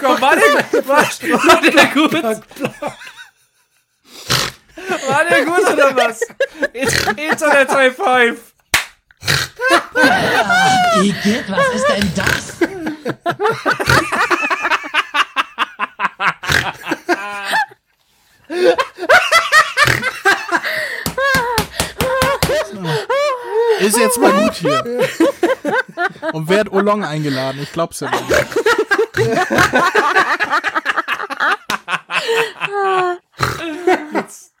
Komm, war der, war, war der gut? War der gut oder was? Internet High Five. Igitt, was ist denn das? Ist jetzt mal gut hier. Und wer hat Olong eingeladen? Ich glaub's ja nicht.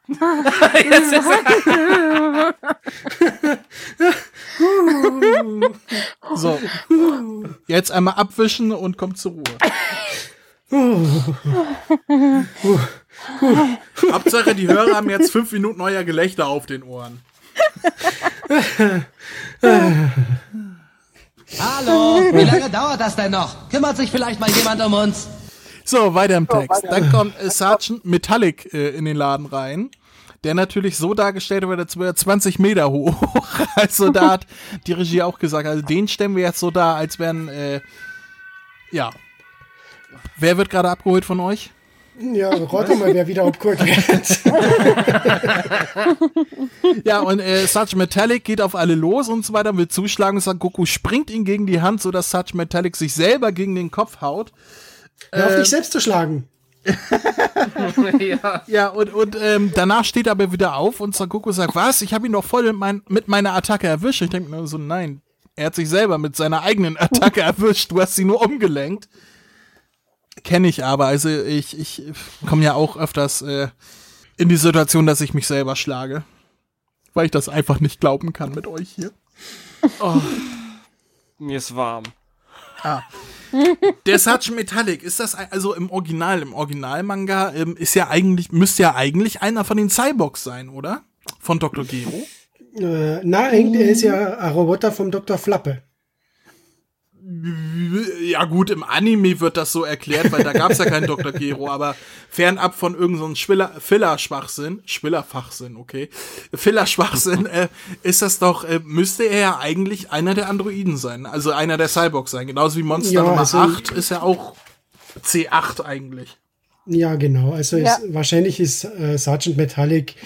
Jetzt [LAUGHS] ist er, So. Jetzt einmal abwischen und kommt zur Ruhe. Hauptsache, die Hörer haben jetzt fünf Minuten euer Gelächter auf den Ohren. Hallo, wie lange dauert das denn noch? Kümmert sich vielleicht mal jemand um uns? So, weiter im Text. Dann kommt äh, Sergeant Metallic äh, in den Laden rein. Der natürlich so dargestellt wird, als wäre er 20 Meter hoch. [LAUGHS] Also da hat die Regie auch gesagt, also den stellen wir jetzt so da, als wären, äh, ja. Wer wird gerade abgeholt von euch? Ja, rate mal, wer wieder abgeholt wird. [LAUGHS] Ja, und äh, Sergeant Metallic geht auf alle los und so weiter, will zuschlagen und sagt, Goku springt ihm gegen die Hand, sodass Sergeant Metallic sich selber gegen den Kopf haut. Hör auf dich selbst zu schlagen. Ja. Ja, und, und ähm, danach steht er aber wieder auf und Son Goku sagt, was? Ich habe ihn doch voll mit, mein, mit meiner Attacke erwischt. Ich denke mir so, nein, er hat sich selber mit seiner eigenen Attacke [LAUGHS] erwischt. Du hast sie nur umgelenkt. Kenne ich aber. Also ich, ich komme ja auch öfters äh, in die Situation, dass ich mich selber schlage. Weil ich das einfach nicht glauben kann mit euch hier. Mir ist warm. Der Sergeant Metallic, ist das also im Original, im Originalmanga ähm, ist ja eigentlich, müsste ja eigentlich einer von den Cyborgs sein, oder? Von Dr. Gero. Äh, na, Hank, er ist ja ein Roboter vom Dr. Flappe. Ja gut, im Anime wird das so erklärt, weil da gab's ja keinen Dr. Gero, aber fernab von irgendeinem so Filler-Schwachsinn, Schwiller-Fachsinn, okay, Filler-Schwachsinn, äh, ist das doch, äh, müsste er ja eigentlich einer der Androiden sein, also einer der Cyborgs sein, genauso wie Monster Ja, Nummer also- 8 ist ja auch C8 eigentlich. Ja, genau. Also Ja. Ist, wahrscheinlich ist äh, Sergeant Metallic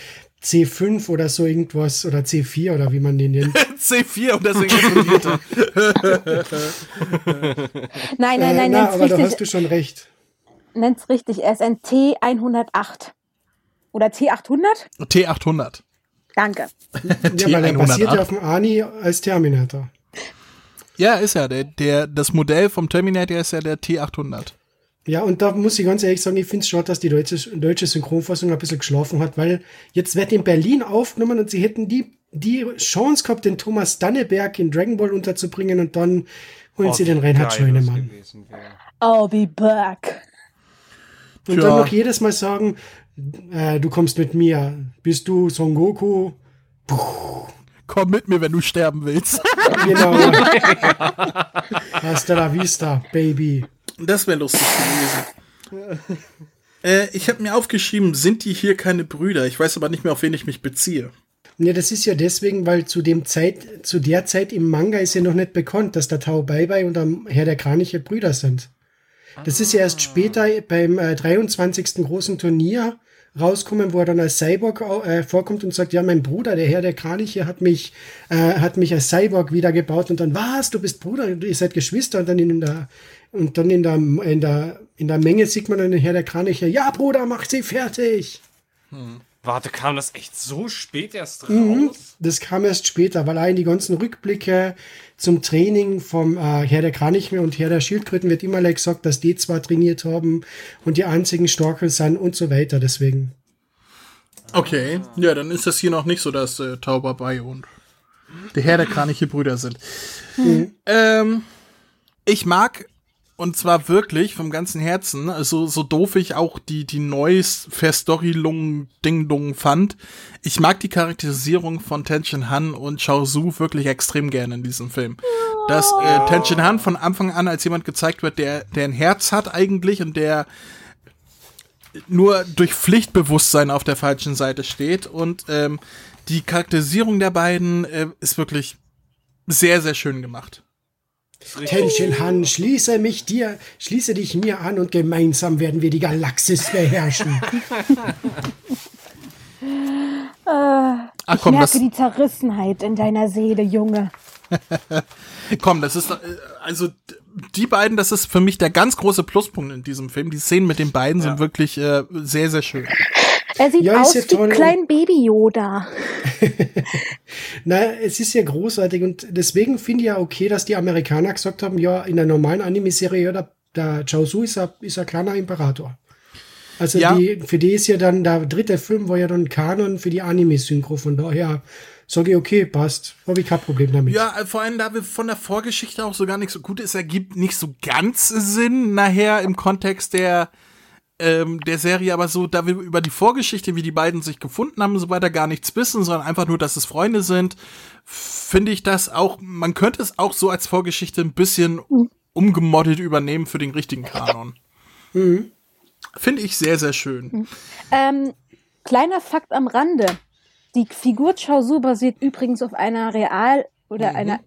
C5 oder so irgendwas oder C4 oder wie man den nennt. C4 und deswegen er. Nein, nein, Äh, nein, na, nenn's aber da hast richtig. du schon recht. Nenn's richtig. Er ist ein T108. Oder T800? T800. Danke. Ja, weil er basiert T108. ja auf dem Ani als Terminator. Ja, ist ja, der, der, das Modell vom Terminator ist ja der T800. Ja, und da muss ich ganz ehrlich sagen, ich finde es schade, dass die deutsche, deutsche Synchronfassung ein bisschen geschlafen hat, weil jetzt wird in Berlin aufgenommen und sie hätten die, die Chance gehabt, den Thomas Danneberg in Dragon Ball unterzubringen und dann holen sie den Reinhard Scheunemann. wäre. I'll be back. Und Tja. dann noch jedes Mal sagen, äh, du kommst mit mir, bist du Son Goku? Komm mit mir, wenn du sterben willst. Genau. [LAUGHS] Hasta la vista, Baby. Das wäre lustig gewesen. [LAUGHS] äh, ich habe mir aufgeschrieben, sind die hier keine Brüder? Ich weiß aber nicht mehr, auf wen ich mich beziehe. Ja, das ist ja deswegen, weil zu dem Zeit, zu der Zeit im Manga ist ja noch nicht bekannt, dass der Tao Bai Bai und der Herr der Kraniche Brüder sind. Das ist ja erst später beim äh, 23. großen Turnier rauskommen, wo er dann als Cyborg äh, vorkommt und sagt, ja, mein Bruder, der Herr der Kraniche, hat mich, äh, hat mich als Cyborg wiedergebaut und dann, was, du bist Bruder, ihr seid Geschwister und dann in der, und dann in der, in der, in der Menge sieht man dann den Herr der Kraniche, ja, Bruder, mach sie fertig. Warte, kam das echt so spät erst raus? Mhm. Das kam erst später, weil allein die ganzen Rückblicke zum Training vom äh, Herr der Kraniche und Herr der Schildkröten wird immer like gesagt, dass die zwar trainiert haben und die einzigen Storkel sind und so weiter. Deswegen. Okay, ja, dann ist das hier noch nicht so, dass äh, Tauber bei und der Herr der Kraniche Brüder sind. Ähm, ich mag und zwar wirklich vom ganzen Herzen. Also so doof ich auch die die neues Verstorilung Ding Dong fand. Ich mag die Charakterisierung von Tenshin Han und Chao Su wirklich extrem gerne in diesem Film. Dass äh, Tenshin Han von Anfang an als jemand gezeigt wird, der der ein Herz hat eigentlich und der nur durch Pflichtbewusstsein auf der falschen Seite steht und ähm, die Charakterisierung der beiden äh, ist wirklich sehr sehr schön gemacht. Tenshin Han, schließe mich dir, schließe dich mir an und gemeinsam werden wir die Galaxis beherrschen. Äh, [LAUGHS] Ach ich komm, merke das- die Zerrissenheit in deiner Seele, Junge. [LAUGHS] Komm, das ist äh, also die beiden, das ist für mich der ganz große Pluspunkt in diesem Film. Die Szenen mit den beiden sind wirklich äh, sehr sehr schön. Er sieht Ja, ist aus ja wie toll. klein Baby Yoda. [LAUGHS] Na, es ist ja großartig und deswegen finde ich ja okay, dass die Amerikaner gesagt haben, ja, in der normalen Anime-Serie, ja, der, der Chaozu ist ein, ist ein kleiner Imperator. Also Ja. die, für die ist ja dann, der dritte Film war ja dann Kanon für die Anime-Synchro, von daher sage ich, okay, passt, habe ich kein Problem damit. Ja, äh, vor allem da wir von der Vorgeschichte auch so gar nicht so gut ist, ergibt nicht so ganz Sinn nachher im Kontext der ähm, der Serie, aber so, da wir über die Vorgeschichte, wie die beiden sich gefunden haben und so weiter, gar nichts wissen, sondern einfach nur, dass es Freunde sind, finde ich das auch, man könnte es auch so als Vorgeschichte ein bisschen umgemoddet übernehmen für den richtigen Kanon. Finde ich sehr, sehr schön. Ähm, kleiner Fakt am Rande. Die Figur Chaozu basiert übrigens auf einer real oder Mhm. einer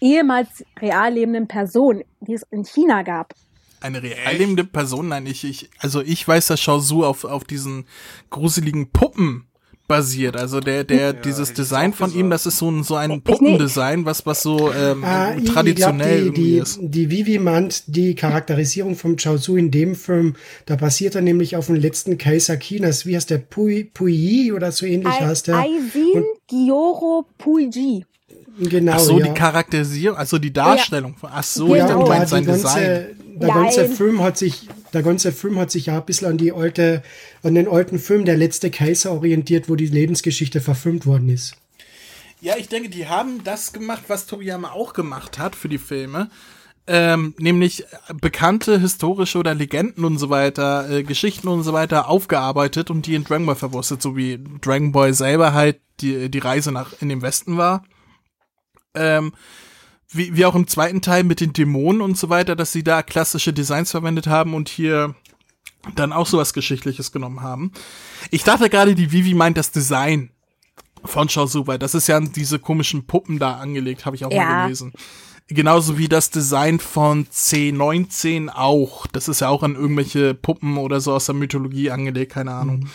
ehemals real lebenden Person, die es in China gab. Eine real lebende Person, nein, ich, ich, also ich weiß, dass Shaozu auf, auf diesen gruseligen Puppen basiert. Also der, der, dieses hätte ich Design von ihm, das ist so ein, so ein Ich Puppendesign, was, was so ähm, Ah, traditionell ich glaub, die, irgendwie die, ist. die Vivi meint, die Charakterisierung vom Chaozu in dem Film, da basiert er nämlich auf dem letzten Kaiser Chinas. Wie heißt der? Pui, Puyi oder so ähnlich heißt der. Aisin Gyoro Puiji. Genau, Ach so, ja. die Charakterisierung, also die Darstellung. von Ach so, Ja, ich dachte, du da meinst sein ganze, Design. Der Nein. ganze Film hat sich, der ganze Film hat sich ja ein bisschen an die alte, an den alten Film Der letzte Kaiser orientiert, wo die Lebensgeschichte verfilmt worden ist. Ja, ich denke, die haben das gemacht, was Toriyama auch gemacht hat für die Filme. Ähm, nämlich bekannte historische oder Legenden und so weiter, äh, Geschichten und so weiter aufgearbeitet und die in Dragon Ball verwurstet, so wie Dragon Ball selber halt die, die Reise nach in den Westen war. Ähm, wie, wie auch im zweiten Teil mit den Dämonen und so weiter, dass sie da klassische Designs verwendet haben und hier dann auch sowas Geschichtliches genommen haben. Ich dachte gerade, die Vivi meint das Design von weil das ist ja an diese komischen Puppen da angelegt, habe ich auch Ja. mal gelesen. Genauso wie das Design von C19 auch. Das ist ja auch an irgendwelche Puppen oder so aus der Mythologie angelegt, keine Ahnung.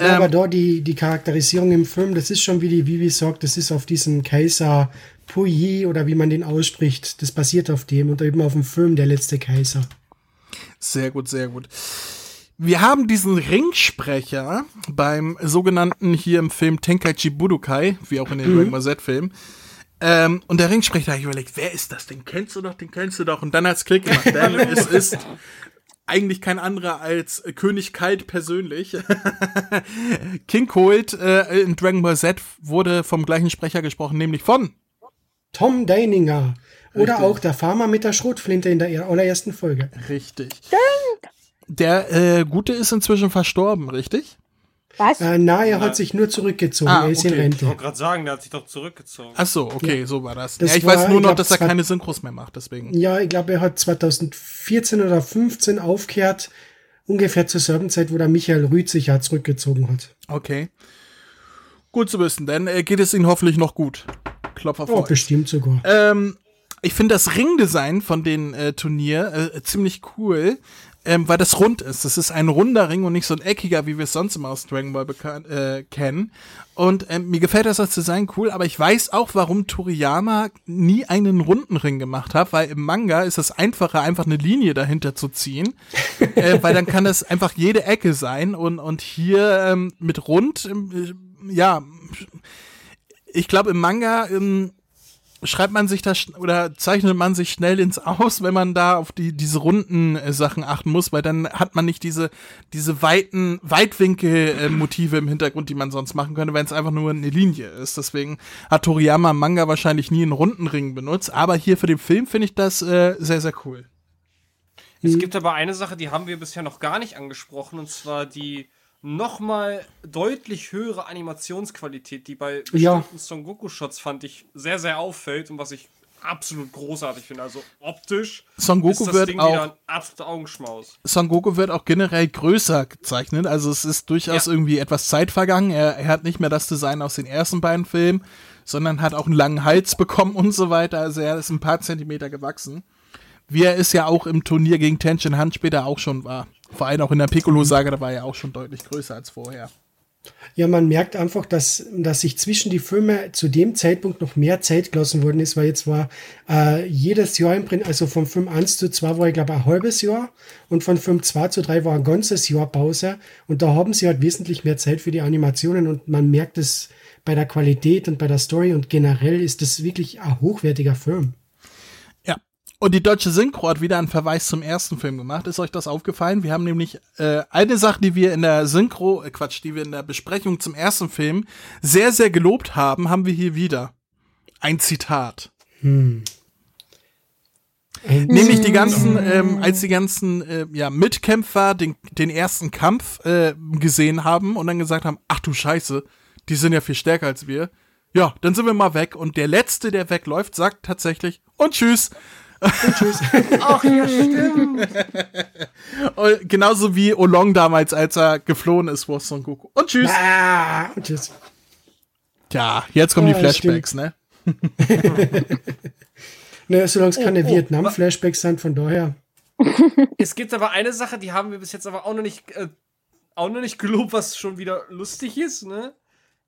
Ja, aber da die, die Charakterisierung im Film, das ist schon, wie die Vivi sagt, das ist auf diesen Kaiser Puyi oder wie man den ausspricht. Das basiert auf dem und eben auf dem Film Der letzte Kaiser. Sehr gut, sehr gut. Wir haben diesen Ringsprecher beim sogenannten hier im Film Tenkaichi Budokai, wie auch in den Dragon Ball Z-Filmen. Ähm, und der Ringsprecher hat überlegt, wer ist das? Den kennst du doch, den kennst du doch. Und dann hat's Klick gemacht, [LAUGHS] denn es ist eigentlich kein anderer als König Kalt persönlich. [LAUGHS] King Cold äh, in Dragon Ball Z wurde vom gleichen Sprecher gesprochen, nämlich von Tom Deininger. Oder Richtig. auch der Farmer mit der Schrotflinte in der allerersten Folge. Richtig. Der äh, Gute ist inzwischen verstorben, richtig? Was? Äh, na, er hat sich nur zurückgezogen. Ah, er ist in okay. Ich Rente. wollte gerade sagen, der hat sich doch zurückgezogen. Ach so, okay, so war das. Das ja, ich war, weiß nur ich noch, glaub, dass er keine Synchros mehr macht, deswegen. Ja, ich glaube, er hat 2014 oder 15 aufgehört, ungefähr zur selben Zeit, wo der Michael Rüth sich ja zurückgezogen hat. Okay. Gut zu wissen, dann äh, geht es Ihnen hoffentlich noch gut. Klopf auf Oh, Holz. bestimmt sogar. Ähm, ich finde das Ringdesign von den äh, Turnier äh, ziemlich cool, ähm, weil das rund ist. Das ist ein runder Ring und nicht so ein eckiger, wie wir es sonst immer aus Dragon Ball äh, kennen. Und ähm, mir gefällt das als Design cool, aber ich weiß auch, warum Toriyama nie einen runden Ring gemacht hat, weil im Manga ist es einfacher, einfach eine Linie dahinter zu ziehen, [LAUGHS] äh, weil dann kann das einfach jede Ecke sein und, und hier ähm, mit rund, ähm, äh, ja, ich glaube im Manga ähm, schreibt man sich das oder zeichnet man sich schnell ins Aus, wenn man da auf die diese runden äh, Sachen achten muss, weil dann hat man nicht diese diese weiten Weitwinkel äh, im Hintergrund, die man sonst machen könnte, wenn es einfach nur eine Linie ist. Deswegen hat Toriyama Manga wahrscheinlich nie einen runden Ring benutzt, aber hier für den Film finde ich das äh, sehr sehr cool. Es gibt aber eine Sache, die haben wir bisher noch gar nicht angesprochen, und zwar die nochmal deutlich höhere Animationsqualität, die bei Ja. bestimmten Son Goku-Shots fand ich sehr, sehr auffällt und was ich absolut großartig finde. Also optisch Son Goku ist das wird Ding auch- wieder ein absoluter Augenschmaus. Son Goku wird auch generell größer gezeichnet. Also es ist durchaus Ja. irgendwie etwas Zeit vergangen. Er, er hat nicht mehr das Design aus den ersten beiden Filmen, sondern hat auch einen langen Hals [LAUGHS] bekommen und so weiter. Also er ist ein paar Zentimeter gewachsen. Wie er es ja auch im Turnier gegen Tenshin Han später auch schon war. Vor allem auch in der Piccolo-Saga, da war er auch schon deutlich größer als vorher. Ja, man merkt einfach, dass, dass sich zwischen die Filme zu dem Zeitpunkt noch mehr Zeit gelassen worden ist, weil jetzt war äh, jedes Jahr im Prinzip, also von Film 1 zu 2 war ich glaube ein halbes Jahr und von Film 2 zu 3 war ein ganzes Jahr Pause und da haben sie halt wesentlich mehr Zeit für die Animationen und man merkt es bei der Qualität und bei der Story und generell ist das wirklich ein hochwertiger Film. Und die deutsche Synchro hat wieder einen Verweis zum ersten Film gemacht. Ist euch das aufgefallen? Wir haben nämlich äh, eine Sache, die wir in der Synchro, äh, Quatsch, die wir in der Besprechung zum ersten Film sehr, sehr gelobt haben, haben wir hier wieder. Ein Zitat. Ein- Nämlich die ganzen, ähm, als die ganzen äh, ja, Mitkämpfer den, den ersten Kampf äh, gesehen haben und dann gesagt haben, ach du Scheiße, die sind ja viel stärker als wir. Ja, dann sind wir mal weg. Und der Letzte, der wegläuft, sagt tatsächlich und tschüss. [LAUGHS] Ach ja, stimmt. [LAUGHS] Und genauso wie Olong damals, als er geflohen ist vor Son Goku. Und tschüss. Ah, und tschüss. Tja, jetzt kommen die Ja, Flashbacks, ne? [LAUGHS] Naja, solange es keine oh, Vietnam-Flashbacks sind, von daher. Es gibt aber eine Sache, die haben wir bis jetzt aber auch noch nicht, äh, auch noch nicht gelobt, was schon wieder lustig ist, ne?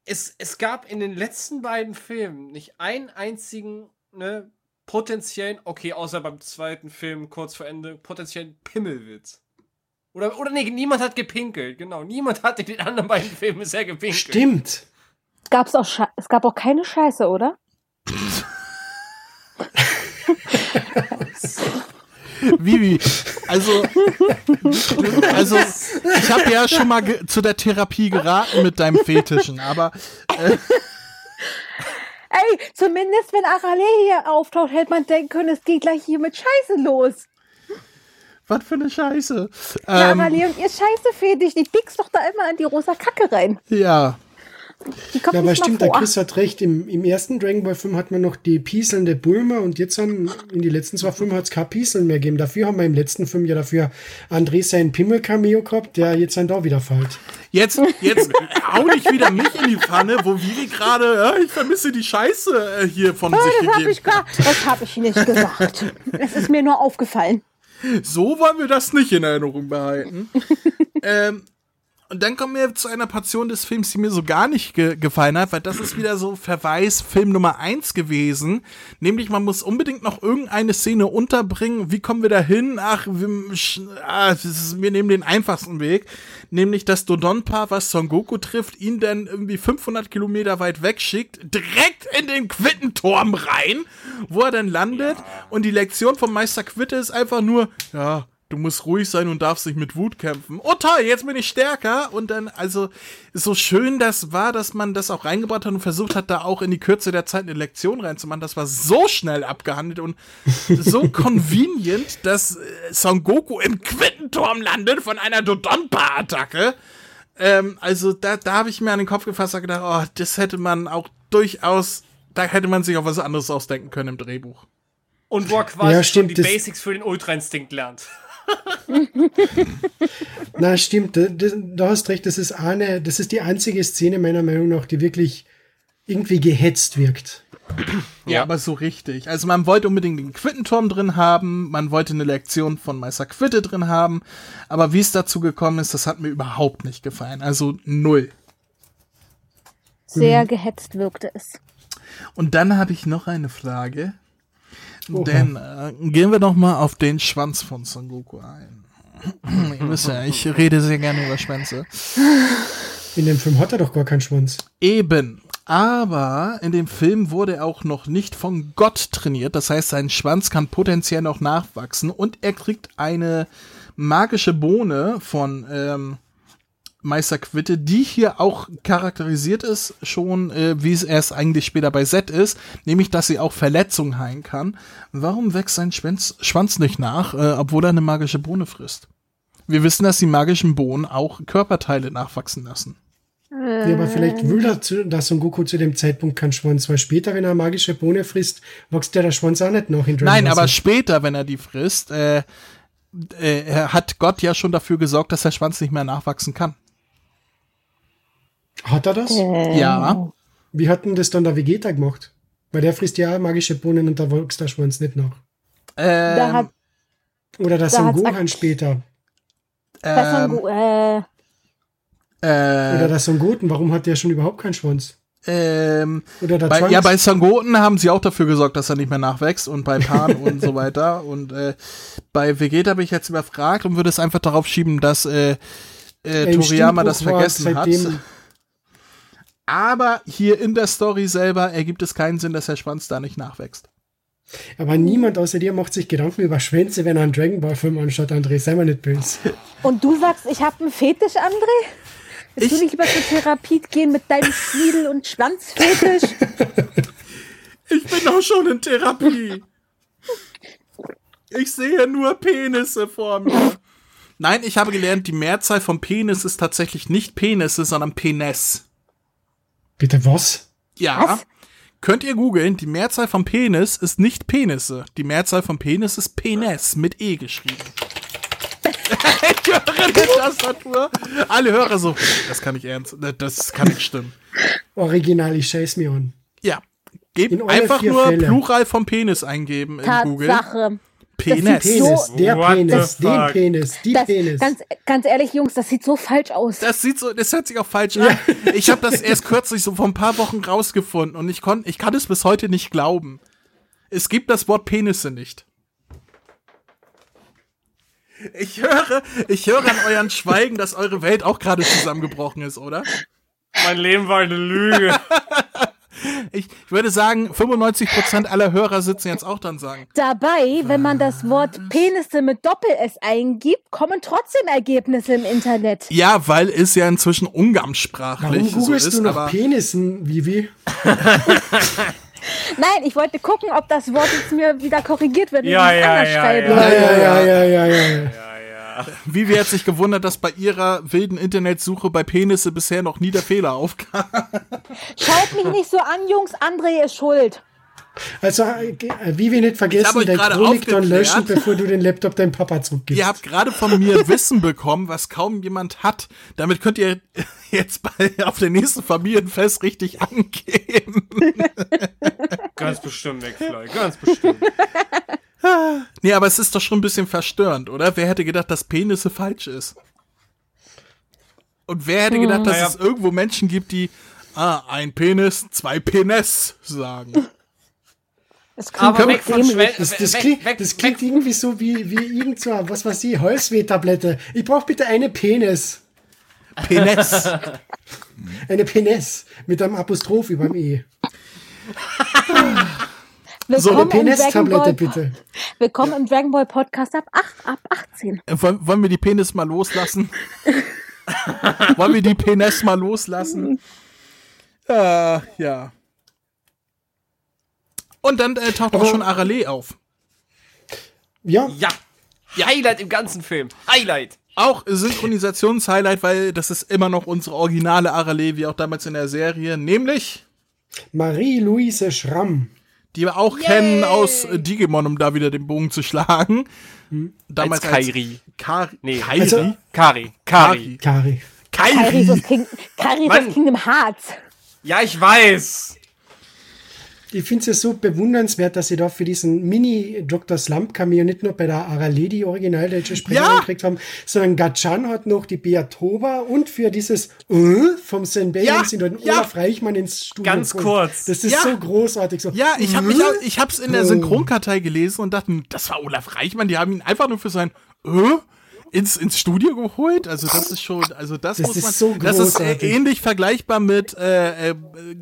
Es, es gab in den letzten beiden Filmen nicht einen einzigen, ne, potenziellen, okay, außer beim zweiten Film kurz vor Ende, potenziellen Pimmelwitz. Oder, oder nee, niemand hat gepinkelt, genau. Niemand hat in den anderen beiden Filmen bisher gepinkelt. Stimmt. Gab's auch Sche es gab auch keine Scheiße, oder? Vivi, also, also ich habe ja schon mal zu der Therapie geraten mit deinem Fetischen, aber Ey, zumindest wenn Arale hier auftaucht, hätte man denken können, es geht gleich hier mit Scheiße los. was für eine Scheiße. Ja, Ähm, Arale und ihr Scheiße-Fetisch, die pickst doch da immer in die rosa Kacke rein. ja, Die kommt Ja, aber nicht stimmt, mal der. Chris hat recht. Im, Im ersten Dragon Ball Film hat man noch die pieselnde Bulma und jetzt haben, in die letzten zwei Filme hat es kein Pieseln mehr gegeben. Dafür haben wir im letzten Film ja dafür André seinen Pimmel-Cameo gehabt, der jetzt dann da wieder fällt. jetzt, jetzt hau nicht wieder mich in die Pfanne, wo Vivi gerade, ja, ich vermisse die Scheiße äh, hier von Oh, sich das habe gegeben ich, gar- das hab ich nicht gesagt. Es ist mir nur aufgefallen. So wollen wir das nicht in Erinnerung behalten. [LAUGHS] ähm, und dann kommen wir zu einer Portion des Films, die mir so gar nicht ge gefallen hat, weil das ist wieder so Verweis Film Nummer eins gewesen. Nämlich, man muss unbedingt noch irgendeine Szene unterbringen. Wie kommen wir da hin? Ach, wir, ah, ist, wir nehmen den einfachsten Weg. Nämlich, dass Dodonpa, was Son Goku trifft, ihn dann irgendwie 500 Kilometer weit wegschickt, direkt in den Quittenturm rein, wo er dann landet. Und die Lektion vom Meister Quitte ist einfach nur, ja, du musst ruhig sein und darfst nicht mit Wut kämpfen. Oh toll, jetzt bin ich stärker. Und dann, also, so schön das war, dass man das auch reingebracht hat und versucht hat, da auch in die Kürze der Zeit eine Lektion reinzumachen. Das war so schnell abgehandelt und so [LAUGHS] convenient, dass äh, Son Goku im Quittenturm landet von einer Dodonpa-Attacke. Ähm, also da, da habe ich mir an den Kopf gefasst und gedacht, oh, das hätte man auch durchaus, da hätte man sich auch was anderes ausdenken können im Drehbuch. Und wo er quasi Ja, schon stimmt, die das- Basics für den Ultra-Instinkt lernt. [LAUGHS] Na, stimmt, da hast recht, das ist eine, das ist die einzige Szene meiner Meinung nach, die wirklich irgendwie gehetzt wirkt. Ja, aber so richtig. Also man wollte unbedingt den Quittenturm drin haben, man wollte eine Lektion von Meister Quitte drin haben, aber wie es dazu gekommen ist, das hat mir überhaupt nicht gefallen. Also null. Sehr gehetzt wirkte es. Und dann habe ich noch eine Frage. Denn äh, gehen wir doch mal auf den Schwanz von Son Goku ein. [LAUGHS] Ihr wisst ja, ich rede sehr gerne über Schwänze. In dem Film hat er doch gar keinen Schwanz. Eben. Aber in dem Film wurde er auch noch nicht von Gott trainiert. Das heißt, sein Schwanz kann potenziell noch nachwachsen und er kriegt eine magische Bohne von, ähm, Meister Quitte, die hier auch charakterisiert ist, schon äh, wie es erst eigentlich später bei Set ist, nämlich dass sie auch Verletzungen heilen kann. Warum wächst sein Schwanz, Schwanz nicht nach, äh, obwohl er eine magische Bohne frisst? Wir wissen, dass die magischen Bohnen auch Körperteile nachwachsen lassen. Ja, aber vielleicht will er, dass Son Goku zu dem Zeitpunkt keinen Schwanz, weil später, wenn er magische Bohne frisst, wächst der der Schwanz auch nicht nach in Dragon Nein, Ball aber Z. später, wenn er die frisst, äh, äh, hat Gott ja schon dafür gesorgt, dass der Schwanz nicht mehr nachwachsen kann. Hat er das? Ja. Wie hat denn das dann der Vegeta gemacht? Weil der frisst ja magische Bohnen und da wächst der Schwanz nicht nach. Da Ähm, hat Oder der Da Son Gohan später. das ähm, Go- äh, Oder äh, der Son Goten, warum hat der schon überhaupt keinen Schwanz? ähm, Oder der bei, Trunks? ja, bei Sangoten haben sie auch dafür gesorgt, dass er nicht mehr nachwächst und bei Pan und so weiter. [LAUGHS] Und äh, bei Vegeta bin ich jetzt überfragt und würde es einfach darauf schieben, dass äh, äh, Ein Toriyama das vergessen hat. Aber hier in der Story selber ergibt es keinen Sinn, dass der Schwanz da nicht nachwächst. Aber niemand außer dir macht sich Gedanken über Schwänze, wenn er einen Dragon Ball Film anschaut, André. Sei mal nicht böse. und du sagst, ich habe einen Fetisch, André? Willst Ich- du nicht lieber zur Therapie gehen mit deinem Schniedel- und Schwanzfetisch? [LAUGHS] Ich bin doch schon in Therapie. Ich sehe nur Penisse vor mir. Nein, ich habe gelernt, die Mehrzahl von Penis ist tatsächlich nicht Penisse, sondern Penis. Bitte was? Ja. Was? Könnt ihr googeln, die Mehrzahl von Penis ist nicht Penisse. Die Mehrzahl von Penis ist Penis mit E geschrieben. [LAUGHS] ich höre in der Tastatur. Alle Hörer so, das kann nicht ernst, das kann nicht stimmen. Original, ich scheiß mir an. Ja. Gebt einfach nur Fälle. Plural vom Penis eingeben in Google. Penis. sieht Penis, So- der What Penis, the den fuck? Penis, die Das, Penis. ganz, ganz ehrlich, Jungs, das sieht so falsch aus. Das sieht so, das hört sich auch falsch an. Ich habe das erst kürzlich so vor ein paar Wochen rausgefunden und ich konnte, ich kann es bis heute nicht glauben. Es gibt das Wort Penisse nicht. Ich höre, ich höre an euren Schweigen, dass eure Welt auch gerade zusammengebrochen ist, oder? Mein Leben war eine Lüge. [LAUGHS] Ich, ich würde sagen, 95% aller Hörer sitzen jetzt auch dann sagen. Dabei, wenn man das Wort Penisse mit Doppel-S eingibt, kommen trotzdem Ergebnisse im Internet. Ja, weil es ja inzwischen umgangssprachlich Warum so googelst ist, du noch aber Penissen, Vivi? [LAUGHS] Nein, ich wollte gucken, ob das Wort jetzt mir wieder korrigiert wird, wenn Ja, ich es ja, anders ja, schreibe. Ja, ja, ja, ja, ja, ja. Vivi hat sich gewundert, dass bei ihrer wilden Internetsuche bei Penisse bisher noch nie der Fehler aufkam. [LAUGHS] Schaut mich nicht so an, Jungs, André ist schuld. Also, äh, Vivi nicht hab vergessen, dein gerade Chronik dann aufgeklärt. löschen, bevor du den Laptop deinem Papa zurückgibst. Ihr habt gerade von mir Wissen bekommen, was kaum jemand hat. Damit könnt ihr [LAUGHS] jetzt bei, auf der nächsten Familienfest richtig angeben. Ganz bestimmt, McFly, ganz bestimmt. [LAUGHS] [LAUGHS] Nee, aber es ist doch schon ein bisschen verstörend, oder? Wer hätte gedacht, dass Penisse falsch ist? Und wer hätte gedacht, dass Naja. es irgendwo Menschen gibt, die ah, ein Penis, zwei Penis sagen? [LAUGHS] Das klingt Aber weg von. Schwänzen. Das, das, weg, klingt, weg, das weg. klingt irgendwie so wie, wie irgend so, was weiß ich, Holzweh-Tablette. Ich brauche bitte eine Penis. Penis. [LAUGHS] Eine Penis mit einem Apostroph über dem E. So, Eine Willkommen, im Dragon Penis-Tablette Ball, bitte. willkommen im Dragon Ball Podcast ab, 8, ab 18. Äh, Wollen, wollen wir die Penis mal loslassen? [LAUGHS] wollen wir die Penis mal loslassen? Äh, ja. Und dann äh, taucht auch schon Arale auf. Ja, Ja. Highlight im ganzen Film. Highlight. Auch Synchronisationshighlight, weil das ist immer noch unsere originale Arale, wie auch damals in der Serie, nämlich Marie-Louise Schramm. Die wir auch kennen aus äh, Digimon, um da wieder den Bogen zu schlagen. Damals Als Kairi. Kari. Nee, Kairi. also- Kari. Kari. Kari. Kairis aus, Kairi. King, Kairis Mann. aus Kingdom Hearts. Ja, ich weiß. Ich finde es ja so bewundernswert, dass sie da für diesen Mini-Dr. Slump-Cameo nicht nur bei der Arale die originaldeutsche Sprecherin Ja. gekriegt haben, sondern Gatchan hat noch die Beatoba und für dieses äh, vom Senbei Ja, sie den ja. Olaf Reichmann ins Studio Ganz geholt. kurz. Das ist Ja. so großartig. So. Ja, ich habe hab's in der Synchronkartei gelesen und dachte, das war Olaf Reichmann, die haben ihn einfach nur für sein äh, ins, ins Studio geholt. Also das ist schon, also das, Das muss ist man, so das ist äh, ähnlich vergleichbar mit äh, äh,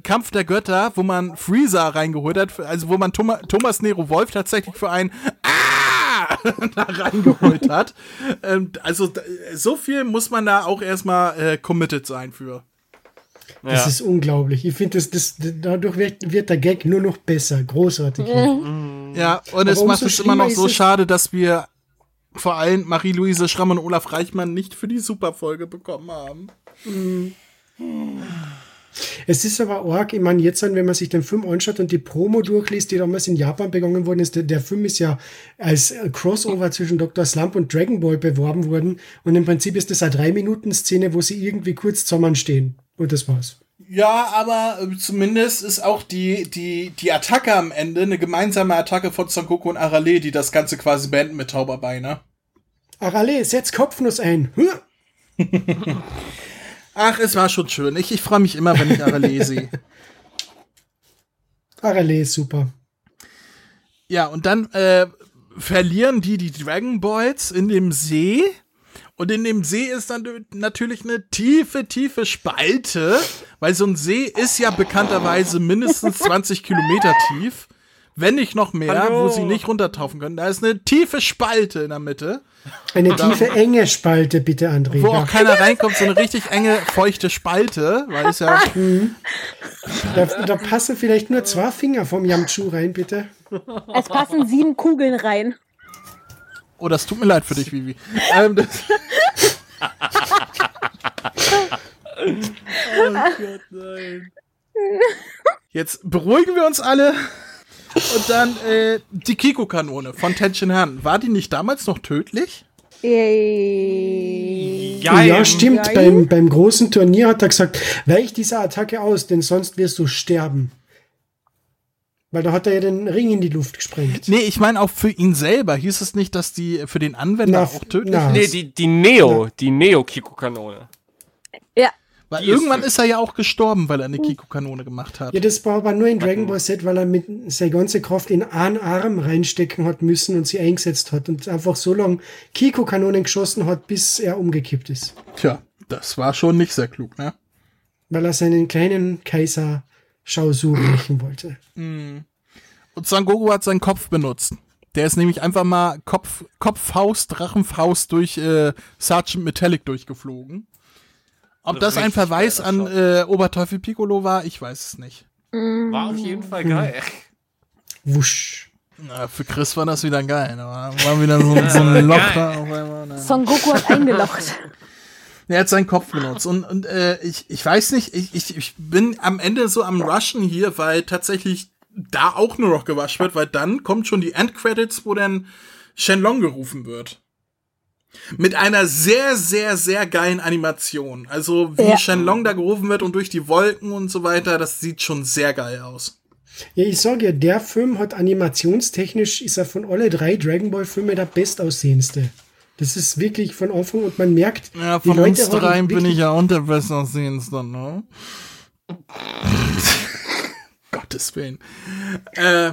Kampf der Götter, wo man Freezer reingeholt hat, also wo man Thomas, Thomas Nero Wolf tatsächlich für ein Ah [LAUGHS] da reingeholt hat. Ähm, also so viel muss man da auch erstmal äh, committed sein für. Das Ja. ist unglaublich. Ich finde, das, das, dadurch wird, wird der Gag nur noch besser. Großartig. Ja, und es Aber macht umso es immer noch so es- schade, dass wir vor allem Marie-Louise Schramm und Olaf Reichmann nicht für die Superfolge bekommen haben. Es ist aber arg, ich meine, jetzt, wenn man sich den Film anschaut und die Promo durchliest, die damals in Japan begangen worden ist, der, der Film ist ja als Crossover zwischen Dr. Slump und Dragon Ball beworben worden. Und im Prinzip ist das eine Drei-Minuten-Szene, wo sie irgendwie kurz zusammenstehen. Und das war's. Ja, aber äh, zumindest ist auch die, die, die Attacke am Ende eine gemeinsame Attacke von Son Goku und Arale, die das Ganze quasi beenden mit Tauberbeine. Arale, setz Kopfnuss ein. [LAUGHS] Ach, es war schon schön. Ich, ich freue mich immer, wenn ich Arale [LAUGHS] sehe. Arale ist super. Ja, und dann äh, verlieren die die Dragon Balls in dem See. Und in dem See ist dann natürlich eine tiefe, tiefe Spalte, weil so ein See ist ja bekannterweise mindestens [LAUGHS] 20 Kilometer tief, wenn nicht noch mehr, Hallo. wo sie nicht runtertaufen können. Da ist eine tiefe Spalte in der Mitte, Eine tiefe, enge Spalte, bitte, André. wo Ja, auch keiner reinkommt, so eine richtig enge, feuchte Spalte, weil es ja, [LAUGHS] da, da passen vielleicht nur zwei Finger vom Yamchu rein, bitte. Es passen sieben Kugeln rein. oh, das tut mir leid für dich, Vivi. Ähm, das, [LAUGHS] Jetzt beruhigen wir uns alle. Und dann äh, die Kiko-Kanone von Tenshin Han. War die nicht damals noch tödlich? Äh, Geil. Ja, stimmt. Geil. Beim, beim großen Turnier hat er gesagt, weich dieser Attacke aus, denn sonst wirst du sterben. Weil da hat er ja den Ring in die Luft gesprengt. Nee, ich meine auch für ihn selber. Hieß es nicht, dass die für den Anwender Na, auch tödlich na. ist? Nee, die, die Neo, die Neo-Kiko-Kanone. Weil die ist irgendwann tödlich. ist er ja auch gestorben, weil er eine Kiko-Kanone gemacht hat. Ja, das war aber nur in Dragon Ball Z, weil er mit seine ganze Kraft in einen Arm reinstecken hat müssen und sie eingesetzt hat und einfach so lange Kiko-Kanonen geschossen hat, bis er umgekippt ist. Tja, das war schon nicht sehr klug, ne? Weil er seinen kleinen Kaiser Shaozu rächen wollte. Und Son Goku hat seinen Kopf benutzt. Der ist nämlich einfach mal Kopf, Kopffaust, Drachenfaust durch äh, Sergeant Metallic durchgeflogen. Ob das ein Richtig Verweis an äh, Oberteufel Piccolo war, ich weiß es nicht. War auf jeden Fall geil. Wusch. Na, für Chris war das wieder geil. Da war war wieder so, [LAUGHS] so ein Loch da auf einmal. Ne? Son Goku hat eingelocht. [LAUGHS] Er hat seinen Kopf benutzt. Und, und äh, ich, ich weiß nicht, ich, ich, ich bin am Ende so am Rushen hier, weil tatsächlich da auch nur noch gewascht wird, weil dann kommt schon die Endcredits, wo dann Shenlong gerufen wird. Mit einer sehr, sehr, sehr geilen Animation. Also wie Ja. Shenlong da gerufen wird und durch die Wolken und so weiter, das sieht schon sehr geil aus. Ja, ich sage ja, der Film hat animationstechnisch, ist er von alle drei Dragon Ball Filme der bestaussehendste. Das ist wirklich von Anfang und man merkt, Ja, die von Leute uns dreien bin ich ja unter bestaussehendster, ne? [LAUGHS] Gottes Willen. Äh,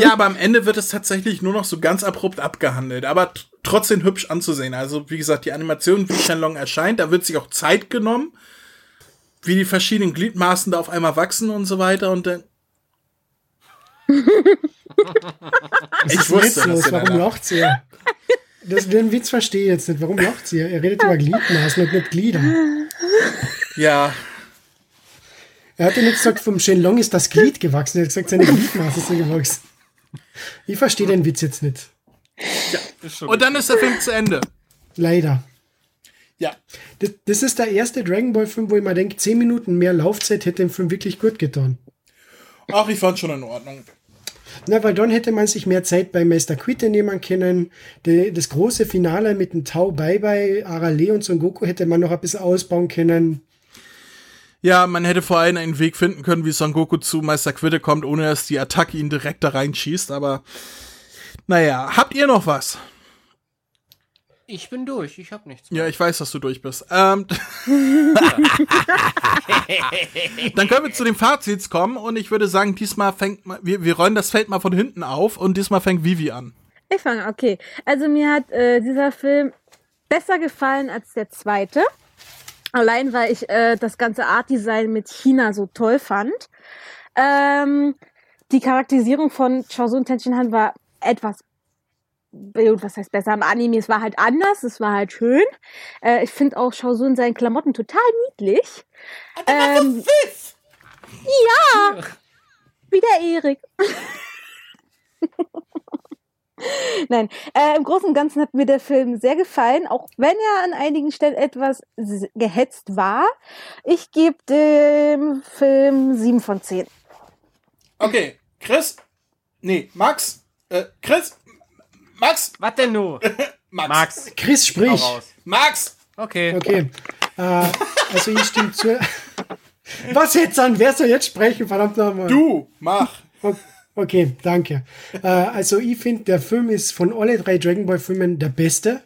ja, aber am Ende wird es tatsächlich nur noch so ganz abrupt abgehandelt, aber trotzdem hübsch anzusehen. Also, wie gesagt, die Animation, wie Shenlong erscheint, da wird sich auch Zeit genommen, wie die verschiedenen Gliedmaßen da auf einmal wachsen und so weiter und dann. [LAUGHS] Ich wusste, ihr Warum lacht. sie? Das, den Witz verstehe ich jetzt nicht. Warum lacht sie? Er redet über Gliedmaßen und nicht Glieder. Ja, Er hat ja nicht gesagt, vom Shenlong ist das Glied gewachsen. Er hat gesagt, seine Gliedmaßen sind gewachsen. Ich verstehe den Witz jetzt nicht. Und dann ist der Film zu Ende. Leider. Ja. Das, das ist der erste Dragon Ball Film, wo ich mir denke, 10 Minuten mehr Laufzeit hätte dem Film wirklich gut getan. Ach, ich fand schon in Ordnung. Na, weil dann hätte man sich mehr Zeit bei Meister Quitte nehmen können. Die, das große Finale mit dem Tau Bye Bye, Arale und Son Goku hätte man noch ein bisschen ausbauen können. Ja, man hätte vor allem einen Weg finden können, wie Son Goku zu Meister Quitte kommt, ohne dass die Attacke ihn direkt da reinschießt, aber naja, habt ihr noch was? Ich bin durch, ich hab nichts mehr. Ja, ich weiß, dass du durch bist. Ähm, [LAUGHS] dann können wir zu den Fazits kommen und ich würde sagen, diesmal fängt mal, wir, wir rollen das Feld mal von hinten auf und diesmal fängt Vivi an. Ich fange, okay. Also mir hat äh, dieser Film besser gefallen als der zweite. Allein weil ich äh, das ganze Art-Design mit China so toll fand. Ähm, die Charakterisierung von Chaozu und Tenshin Han war etwas was heißt besser am Anime, es war halt anders, es war halt schön. Äh, ich finde auch Shaozu in seinen Klamotten total niedlich. Ähm, ja, wie der Erik. [LAUGHS] Nein, äh, im Großen und Ganzen hat mir der Film sehr gefallen, auch wenn er an einigen Stellen etwas gehetzt war. Ich gebe dem Film 7 von 10. Okay, Chris? Nee, Max? Äh, Chris? Max? Was denn nur? [LAUGHS] Max. Max, Chris, sprich. Max! Okay. Okay. Äh, also ich stimme zu. [LAUGHS] Was jetzt an? Wer soll jetzt sprechen? Verdammt nochmal. Du, mach. Okay, danke. Äh, also ich finde, der Film ist von alle drei Dragon Ball Filmen der beste.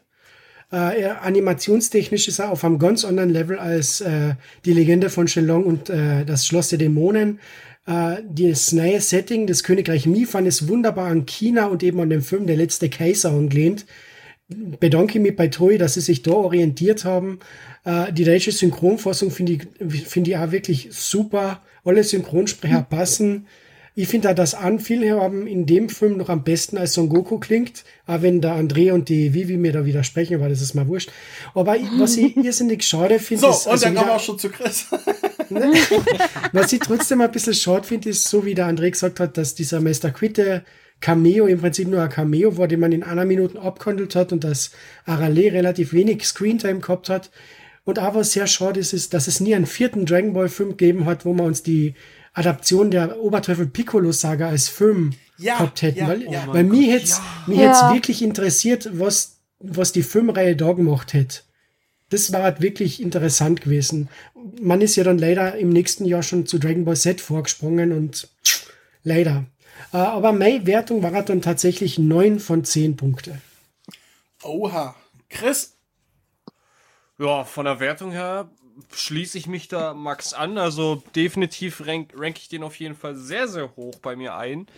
Äh, er, animationstechnisch ist er auf einem ganz anderen Level als äh, die Legende von Shenlong und äh, das Schloss der Dämonen. Äh, das neue Setting, das Königreich Mifan, ist wunderbar an China und eben an dem Film Der letzte Kaiser angelehnt. Bedanke mich bei Toei, dass sie sich da orientiert haben. Äh, die deutsche Synchronfassung finde ich, finde ich auch wirklich super. Alle Synchronsprecher passen. Ich finde da, dass An viel haben in dem Film noch am besten als Son Goku klingt, auch wenn der André und die Vivi mir da widersprechen, weil das ist mal wurscht. Aber ich- was ich [LAUGHS] irrsinnig schade finde, So, ist, und also dann kommen wir auch schon zu Chris. [LAUGHS] was ich trotzdem ein bisschen schade finde, ist, so wie der André gesagt hat, dass dieser Meister Quitte Cameo im Prinzip nur ein Cameo war, den man in einer Minute abgehandelt hat und dass Arale relativ wenig Screentime gehabt hat. Und auch was sehr schade ist, ist, dass es nie einen vierten Dragon Ball Film gegeben hat, wo man uns die Adaption der Oberteufel Piccolo Saga als Film Ja, gehabt hätten. ja, weil oh mein weil mich hätte mich Ja. hätt's wirklich interessiert, was, was die Filmreihe da gemacht hätte. Das war halt wirklich interessant gewesen. Man ist ja dann leider im nächsten Jahr schon zu Dragon Ball Z vorgesprungen und leider. Äh, Aber meine Wertung war dann tatsächlich 9 von 10 Punkte. Oha. Chris? Ja, von der Wertung her schließe ich mich da Max an. Also definitiv rank, rank ich den auf jeden Fall sehr, sehr hoch bei mir ein.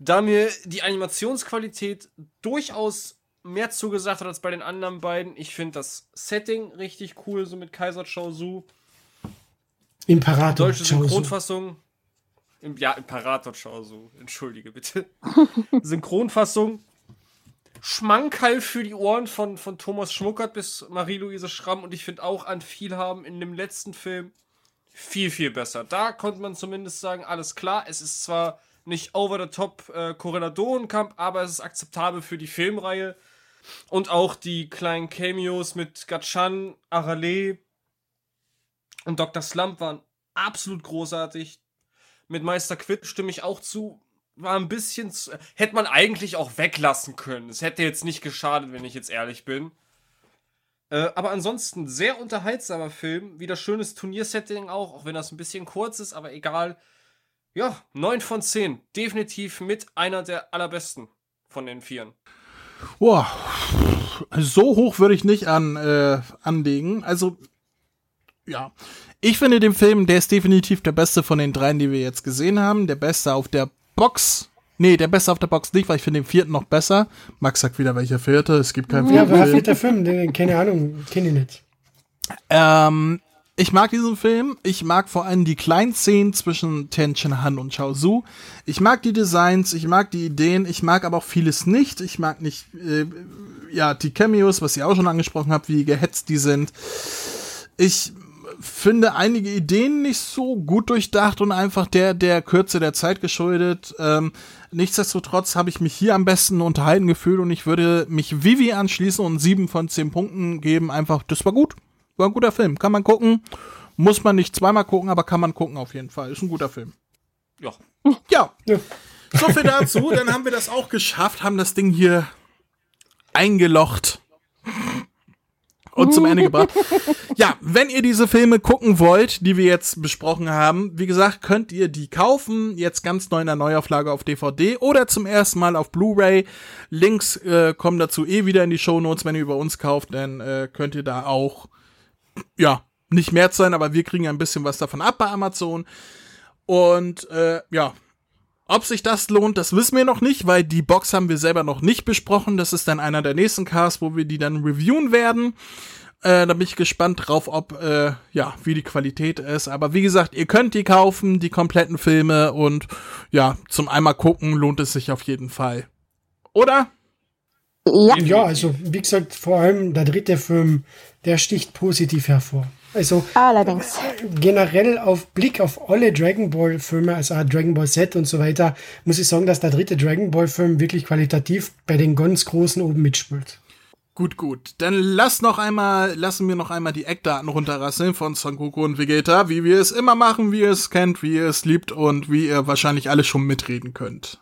Da mir die Animationsqualität durchaus mehr zugesagt hat als bei den anderen beiden. Ich finde das Setting richtig cool, so mit Kaiser Chaozu. Imperator. Deutsche. Synchronfassung. Im, ja, Imperator Chaozu. Entschuldige bitte. [LAUGHS] Synchronfassung. Schmankerl für die Ohren von, von Thomas Schmuckert bis Marie-Louise Schramm. Und ich finde auch an viel haben in dem letzten Film viel, viel besser. Da konnte man zumindest sagen, alles klar, es ist zwar nicht over the top äh, Korreladorenkampf, aber es ist akzeptabel für die Filmreihe. Und auch die kleinen Cameos mit Gatchan, Arale und Dr. Slump waren absolut großartig. Mit Meister Quid stimme ich auch zu. War ein bisschen zu, hätte man eigentlich auch weglassen können. Es hätte jetzt nicht geschadet, wenn ich jetzt ehrlich bin. Äh, aber ansonsten sehr unterhaltsamer Film. Wieder schönes Turniersetting auch, auch wenn das ein bisschen kurz ist, aber egal. Ja, 9 von 10. Definitiv mit einer der allerbesten von den Vieren. Boah, so hoch würde ich nicht an, äh, anlegen. Also, ja. Ich finde den Film, der ist definitiv der beste von den dreien, die wir jetzt gesehen haben. Der beste auf der Box. Nee, der beste auf der Box nicht, weil ich finde den vierten noch besser. Max sagt wieder, welcher vierte. Es gibt keinen Ja, vierten war Film. vierter Film, keine Ahnung, kenne ich nicht. Ähm, ich mag diesen Film. Ich mag vor allem die kleinen Szenen zwischen Tenchen Han und Chao Su. Ich mag die Designs, ich mag die Ideen, ich mag aber auch vieles nicht. Ich mag nicht, äh, ja, die Cameos, was ihr auch schon angesprochen habt, wie gehetzt die sind. Ich finde einige Ideen nicht so gut durchdacht und einfach der, der Kürze der Zeit geschuldet. Ähm, nichtsdestotrotz habe ich mich hier am besten unterhalten gefühlt und ich würde mich Vivi anschließen und sieben von zehn Punkten geben. Einfach, das war gut. War ein guter Film. Kann man gucken. Muss man nicht zweimal gucken, aber kann man gucken auf jeden Fall. Ist ein guter Film. Ja. Ja. Ja. So viel dazu. Dann haben wir das auch geschafft, haben das Ding hier eingelocht und zum Ende gebracht. Ja, wenn ihr diese Filme gucken wollt, die wir jetzt besprochen haben, wie gesagt, könnt ihr die kaufen, jetzt ganz neu in der Neuauflage auf DVD oder zum ersten Mal auf Blu-ray. Links äh, kommen dazu eh wieder in die Shownotes, wenn ihr über uns kauft, dann äh, könnt ihr da auch, ja, nicht mehr sein, aber wir kriegen ein bisschen was davon ab bei Amazon. Und äh, ja, ob sich das lohnt, das wissen wir noch nicht, weil die Box haben wir selber noch nicht besprochen. Das ist dann einer der nächsten Casts, wo wir die dann reviewen werden. Äh, da bin ich gespannt drauf, ob, äh, ja, wie die Qualität ist. Aber wie gesagt, ihr könnt die kaufen, die kompletten Filme und ja, zum einmal gucken lohnt es sich auf jeden Fall. Oder? Ja, Ja, also wie gesagt, vor allem der dritte Film, der sticht positiv hervor. Also allerdings. generell auf Blick auf alle Dragon Ball Filme, also auch Dragon Ball Z und so weiter, muss ich sagen, dass der dritte Dragon Ball Film wirklich qualitativ bei den ganz großen oben mitspielt. Gut, gut. Dann lass noch einmal, lassen wir noch einmal die Eckdaten runterrasseln von Son Goku und Vegeta, wie wir es immer machen, wie ihr es kennt, wie ihr es liebt und wie ihr wahrscheinlich alle schon mitreden könnt.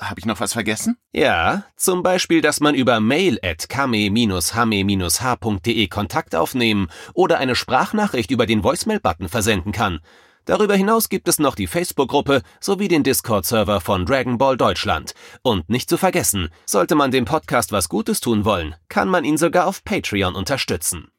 habe ich noch was vergessen? Ja, zum Beispiel, dass man über mail at kame-hame-h.de Kontakt aufnehmen oder eine Sprachnachricht über den Voicemail-Button versenden kann. Darüber hinaus gibt es noch die Facebook-Gruppe sowie den Discord-Server von Dragon Ball Deutschland. Und nicht zu vergessen, sollte man dem Podcast was Gutes tun wollen, kann man ihn sogar auf Patreon unterstützen.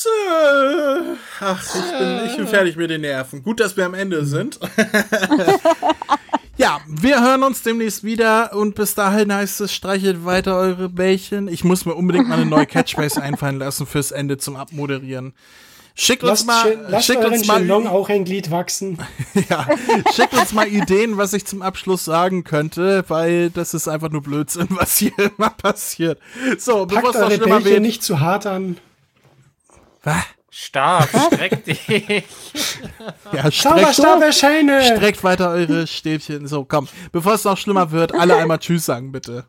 Zö. Ach, ich bin, ich bin fertig mit den Nerven. Gut, dass wir am Ende sind. [LAUGHS] ja, wir hören uns demnächst wieder und bis dahin heißt es, streichelt weiter eure Bällchen. Ich muss mir unbedingt mal eine neue Catchphrase [LAUGHS] einfallen lassen fürs Ende zum Abmoderieren. Schickt uns Lasst, mal, lasst schickt uns mal, Chelong auch ein Glied wachsen. [LAUGHS] ja, schickt uns mal Ideen, was ich zum Abschluss sagen könnte, weil das ist einfach nur Blödsinn, was hier immer passiert. So, bevor es noch schlimmer wird. nicht zu hart an. Was? Stark, streck dich. [LAUGHS] Ja, streckt, erscheine! streckt weiter eure Stäbchen. So, komm. Bevor es noch schlimmer wird, alle einmal Tschüss sagen, bitte.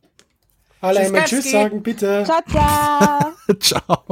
Alle einmal Tschüss, Tschüss sagen, bitte. Ciao, ciao. [LAUGHS] Ciao.